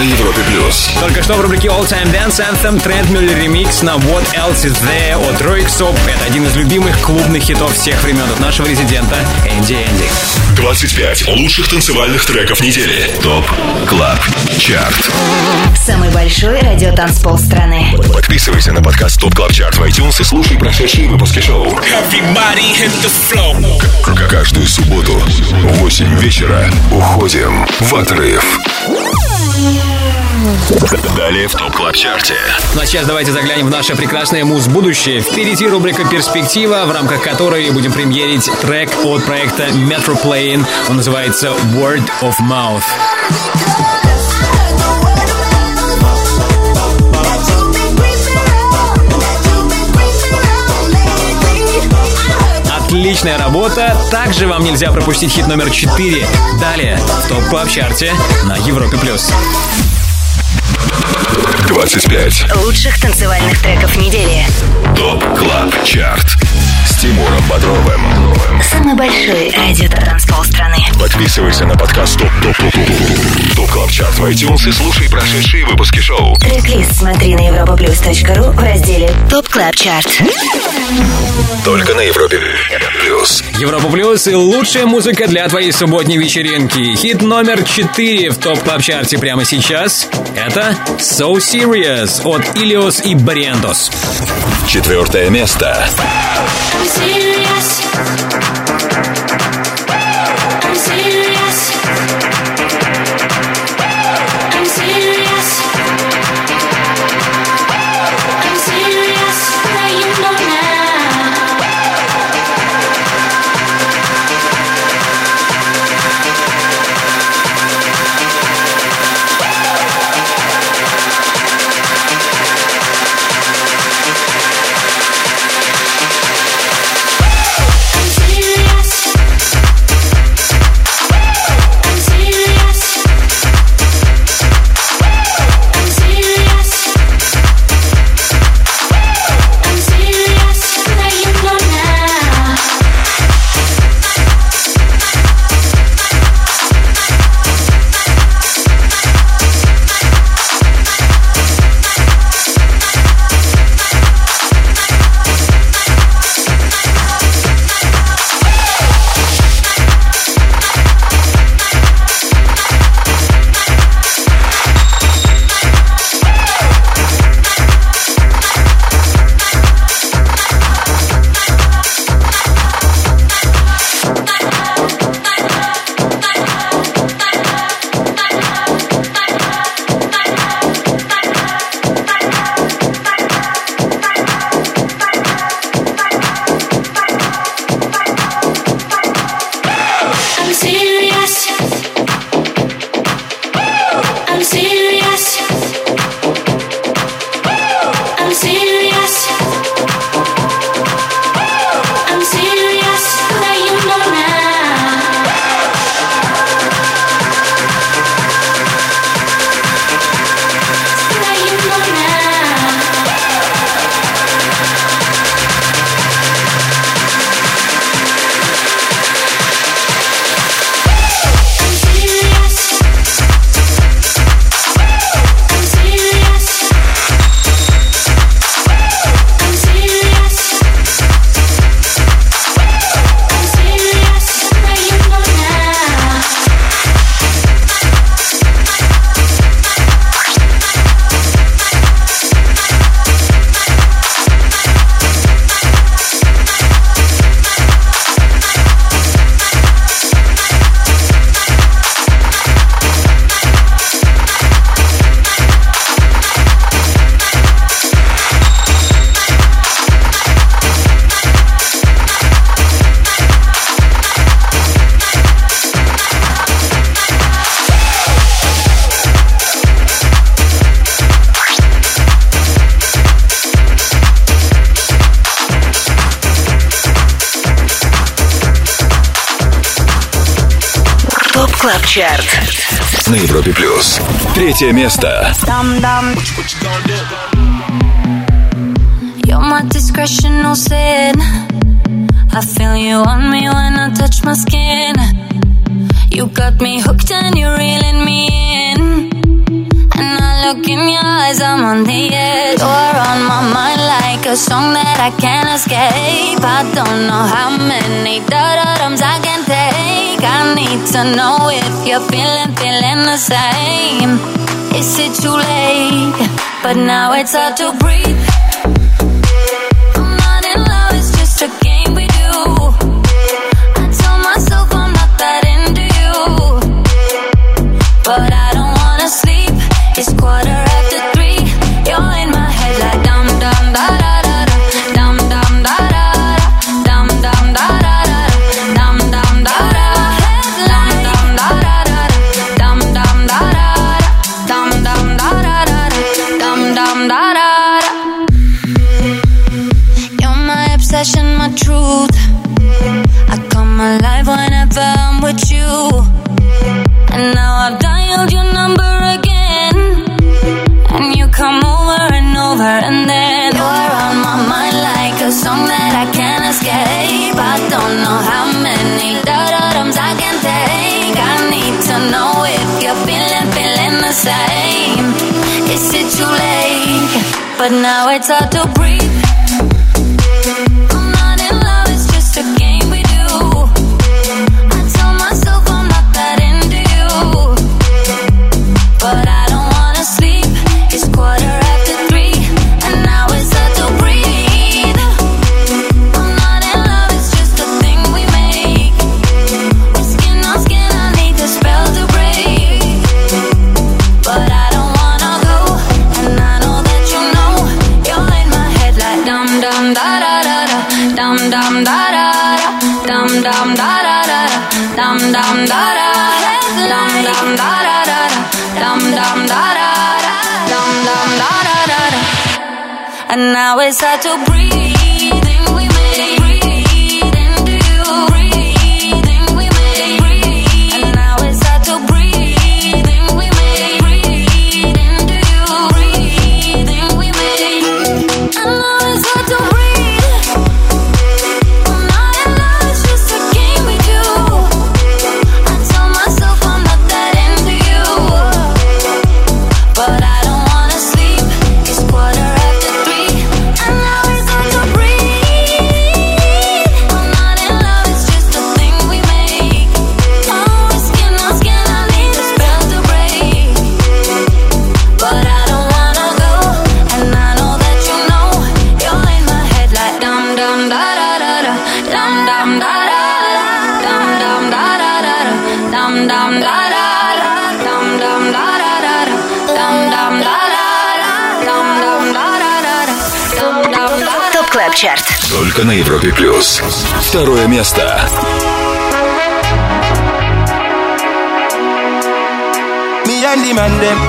Европе плюс. Только что в рубрике All Time Dance Anthem Трент Мюллер ремикс на What Else Is There от Соп. Это один из любимых клубных хитов всех времен от нашего резидента Энди Энди. 25 лучших танцевальных треков недели. ТОП КЛАБ ЧАРТ. Самый большой радиотанцпол страны. Подписывайся на подкаст ТОП КЛАБ ЧАРТ в iTunes и слушай прошедшие выпуски шоу. К- Каждую субботу в 8 вечера уходим в отрыв. Далее в ТОП КЛАБ ЧАРТе. Ну а сейчас давайте заглянем в наше прекрасное муз-будущее. Впереди рубрика «Перспектива», в рамках которой будем премьерить трек от проекта Metroplane. Он называется «Word of Mouth». Отличная работа. Также вам нельзя пропустить хит номер 4. Далее в Top Club Chart е на Европе+. плюс. 25 Лучших танцевальных треков недели. Top Club Chart с Тимуром Бодровым. Самый большой радиотанцпол страны. Подписывайся на подкаст Top Top Top Top Top Club Chart в iTunes и слушай прошедшие выпуски шоу. Трек-лист смотри на europaplus.ru в разделе Top Club Chart. Только на Европе Плюс. Европа Плюс и лучшая музыка для твоей субботней вечеринки. Хит номер 4 в топ клаб чарте прямо сейчас. Это So Serious от Ilios и Бариентос. Четвертое место. I'm serious. Чарт. На Европе Плюс. Третье место. You're my discretional sin. I feel you on me when I touch my skin. You got me hooked and you're reeling me in. look in your eyes, I'm on the edge. You're on my mind like a song that I can't escape. I don't know how many da-da-dums I can take. I need to know if you're feeling, feeling the same. Is it too late? But now it's hard to breathe. Too late? But now it's hard to breathe. ЧАРТ Только на Европе плюс. Второе место. Me and the man them.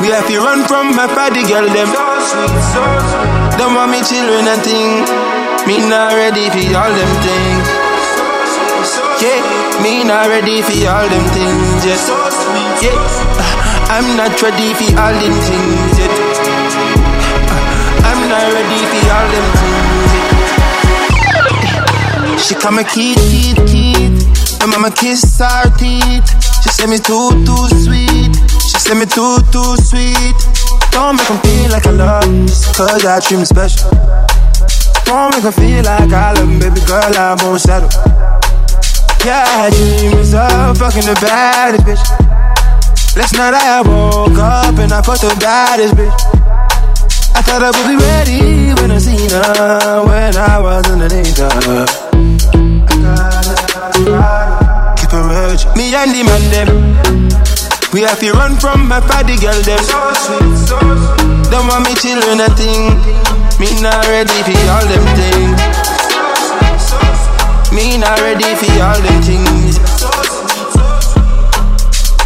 We have to run from my party girl them. Don't want me children and thing. Me not ready for all them things. Yeah, me not ready for all them things yet. Yeah, I'm not ready for all them things yet. I'm not ready all them yet. She call me Keith, Keith, Keith. And mama kiss her teeth. She say me too, too sweet. She say me too, too sweet. Don't make 'em feel like I love 'em, just cause I treat 'em special. Don't make 'em feel like I love love 'em, baby girl, I won't settle. Yeah, I dreams of fucking the baddest bitch. Last night I woke up and I fucked the baddest bitch. I thought I would be ready when I seen her, when I was underneath her. Keep her urge. Me and the man them. We have to run from my party girl them. Don't want me children a thing. Me not ready for all them things. Me not ready for all them things.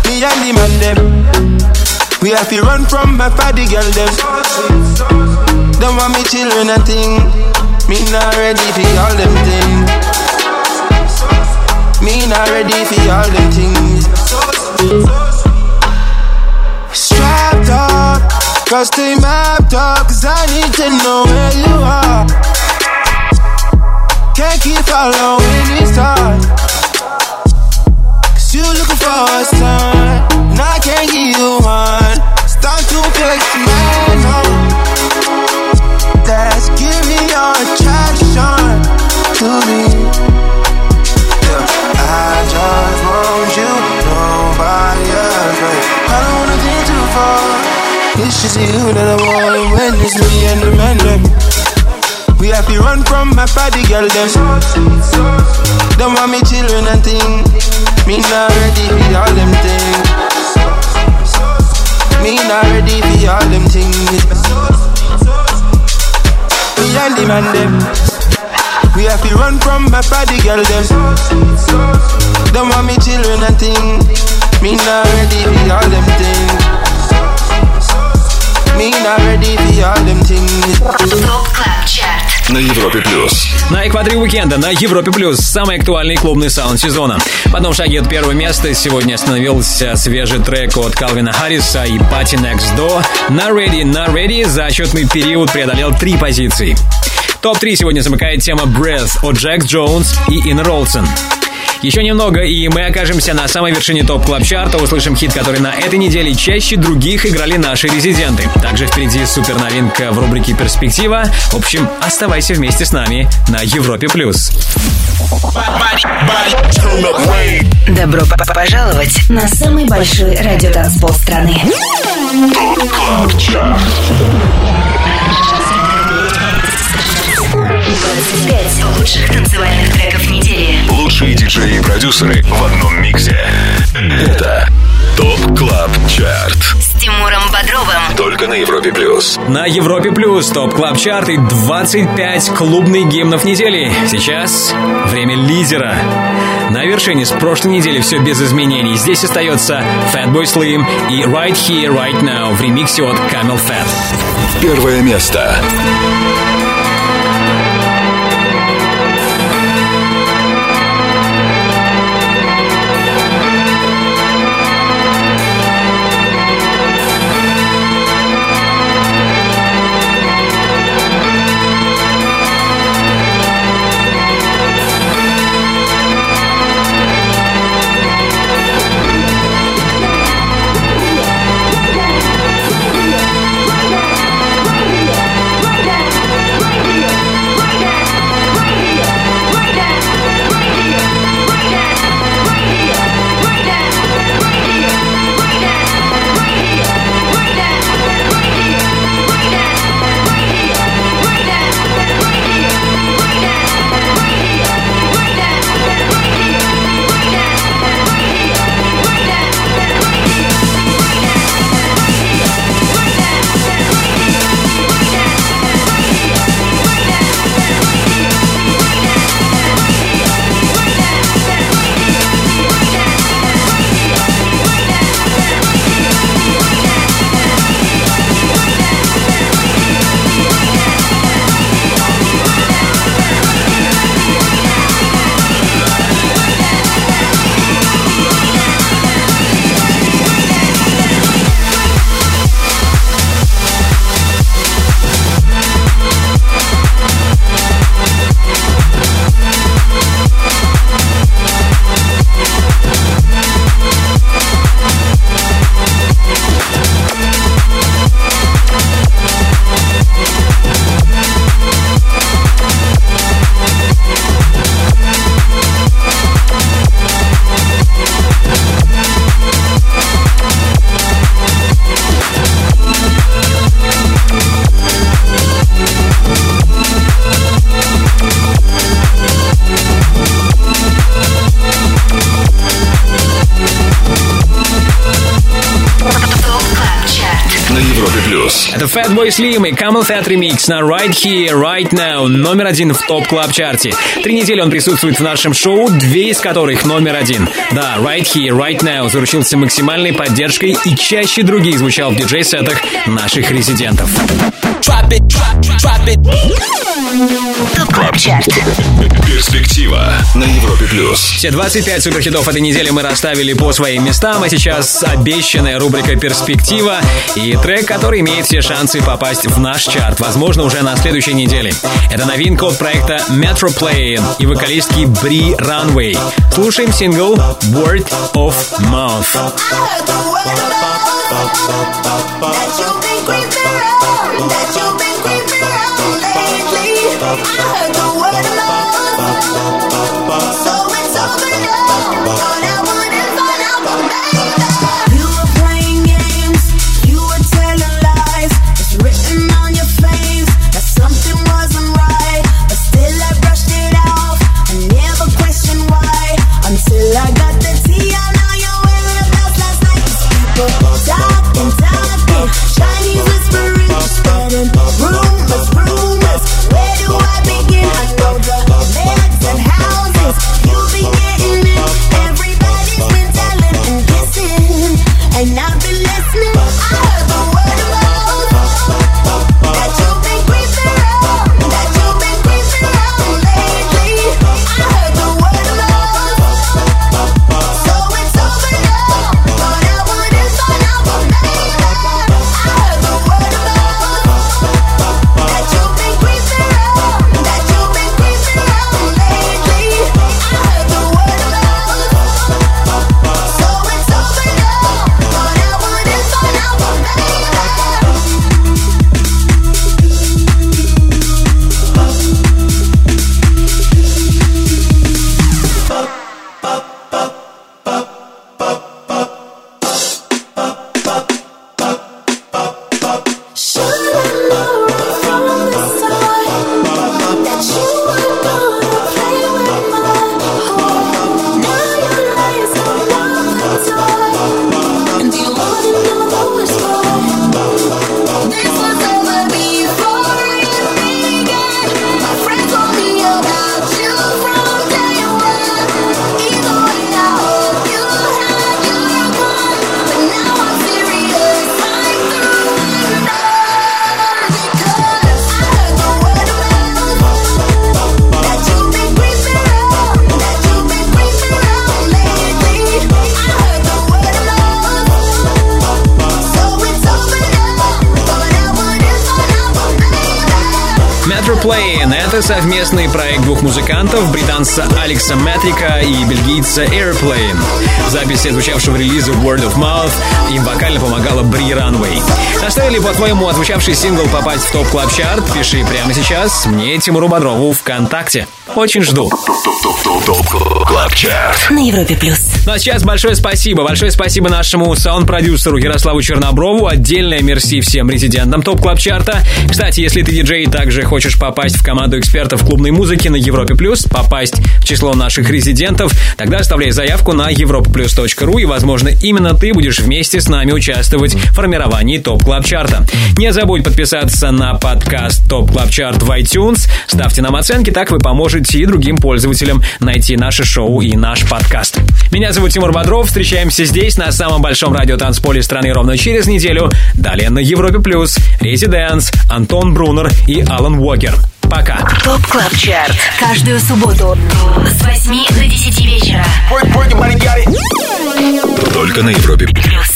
Me and the man them. We have to run from my party girl them. Don't want me children a thing. Me not ready for all them things. Me not ready for all them things. Strapped up, cause they mapped up, cause I need to know where you are. Can't keep following these stars. Cause you looking for a sign, can't give you one. Stop flexing, no. That's give me your attraction to me. Yeah, I just want you, nobody else. Right? I don't wanna think too far. It's just you that I want when it's me and the man. We have to run from my body girl them. Don't want me children and thing. Me not ready for all them things. Me not ready for all them things. We and the man them. We have to run from my body, girl them. Don't want me children and thing. Me not ready for all them things. Me not ready for all them things. Club На Европе плюс. На экваторе уикенда на Европе Плюс самый актуальный клубный саунд сезона. В одном шаге от первого места сегодня остановился свежий трек от Калвина Харриса и PartyNextDoor. Nuh Ready Nuh Ready за отчетный период преодолел три позиции. Топ-3 сегодня замыкает тема Breathe от Jax Jones и Ina Wroldsen. Еще немного, и мы окажемся на самой вершине Top Club Chart а услышим хит, который на этой неделе чаще других играли наши резиденты. Также впереди супер новинка в рубрике «Перспектива». В общем, оставайся вместе с нами на Европе+. плюс. Добро пожаловать на самый большой радиотанцпол страны. Club Chart. 25 лучших танцевальных треков недели. Лучшие диджеи и продюсеры в одном миксе. Это Top Club Chart. С Тимуром Бодровым. Только на Европе плюс. На Европе Плюс топ клаб чарт и 25 клубных гимнов недели. Сейчас время лидера. На вершине с прошлой недели все без изменений. Здесь остается Fatboy Slim и Right Here, Right Now в ремиксе от Camel Fat. Первое место. На Fatboy Slim и CamelPhat Remix на Right Here, Right Now, номер один в Top Club Chart е Три недели он присутствует в нашем шоу, две из которых номер один. Да, Right Here, Right Now заручился максимальной поддержкой и чаще других звучал в диджей-сетах наших резидентов. Top Club Chart. Перспектива на Европе плюс. Все 25 суперхитов этой недели мы расставили по своим местам, а сейчас обещанная рубрика «Перспектива» и трек, который имеет все шансы попасть в наш чарт, возможно, уже на следующей неделе. Это новинка от проекта Metroplay и вокалистки Бри Runway. Слушаем сингл «Word of Mouth». I heard the word of mouth. So отзвучавший сингл попасть в Top Club Chart Пиши прямо сейчас мне, Тимуру Бодрову, ВКонтакте. Очень жду. На Европе плюс. Ну а сейчас большое спасибо. Большое спасибо нашему саунд-продюсеру Ярославу Черноброву. Отдельное мерси всем резидентам Top Club Chart а. Кстати, если ты диджей и также хочешь попасть в команду экспертов клубной музыки на Европе Плюс, попасть в число наших резидентов, тогда оставляй заявку на europaplus.ru и, возможно, именно ты будешь вместе с нами участвовать в формировании Top Club Chart а. Не забудь подписаться на подкаст Top Club Chart в iTunes. Ставьте нам оценки, так вы поможете и другим пользователям найти наше шоу и наш подкаст. Меня зовут Тимур Бодров. Встречаемся здесь, на самом большом радиотанцполе страны ровно через неделю. Далее на Европе Плюс, Residance, Антон Брунер и Алан Уокер. Пока. Top Club Chart. Каждую субботу с 8 до 10 вечера. Только на Европе. Плюс.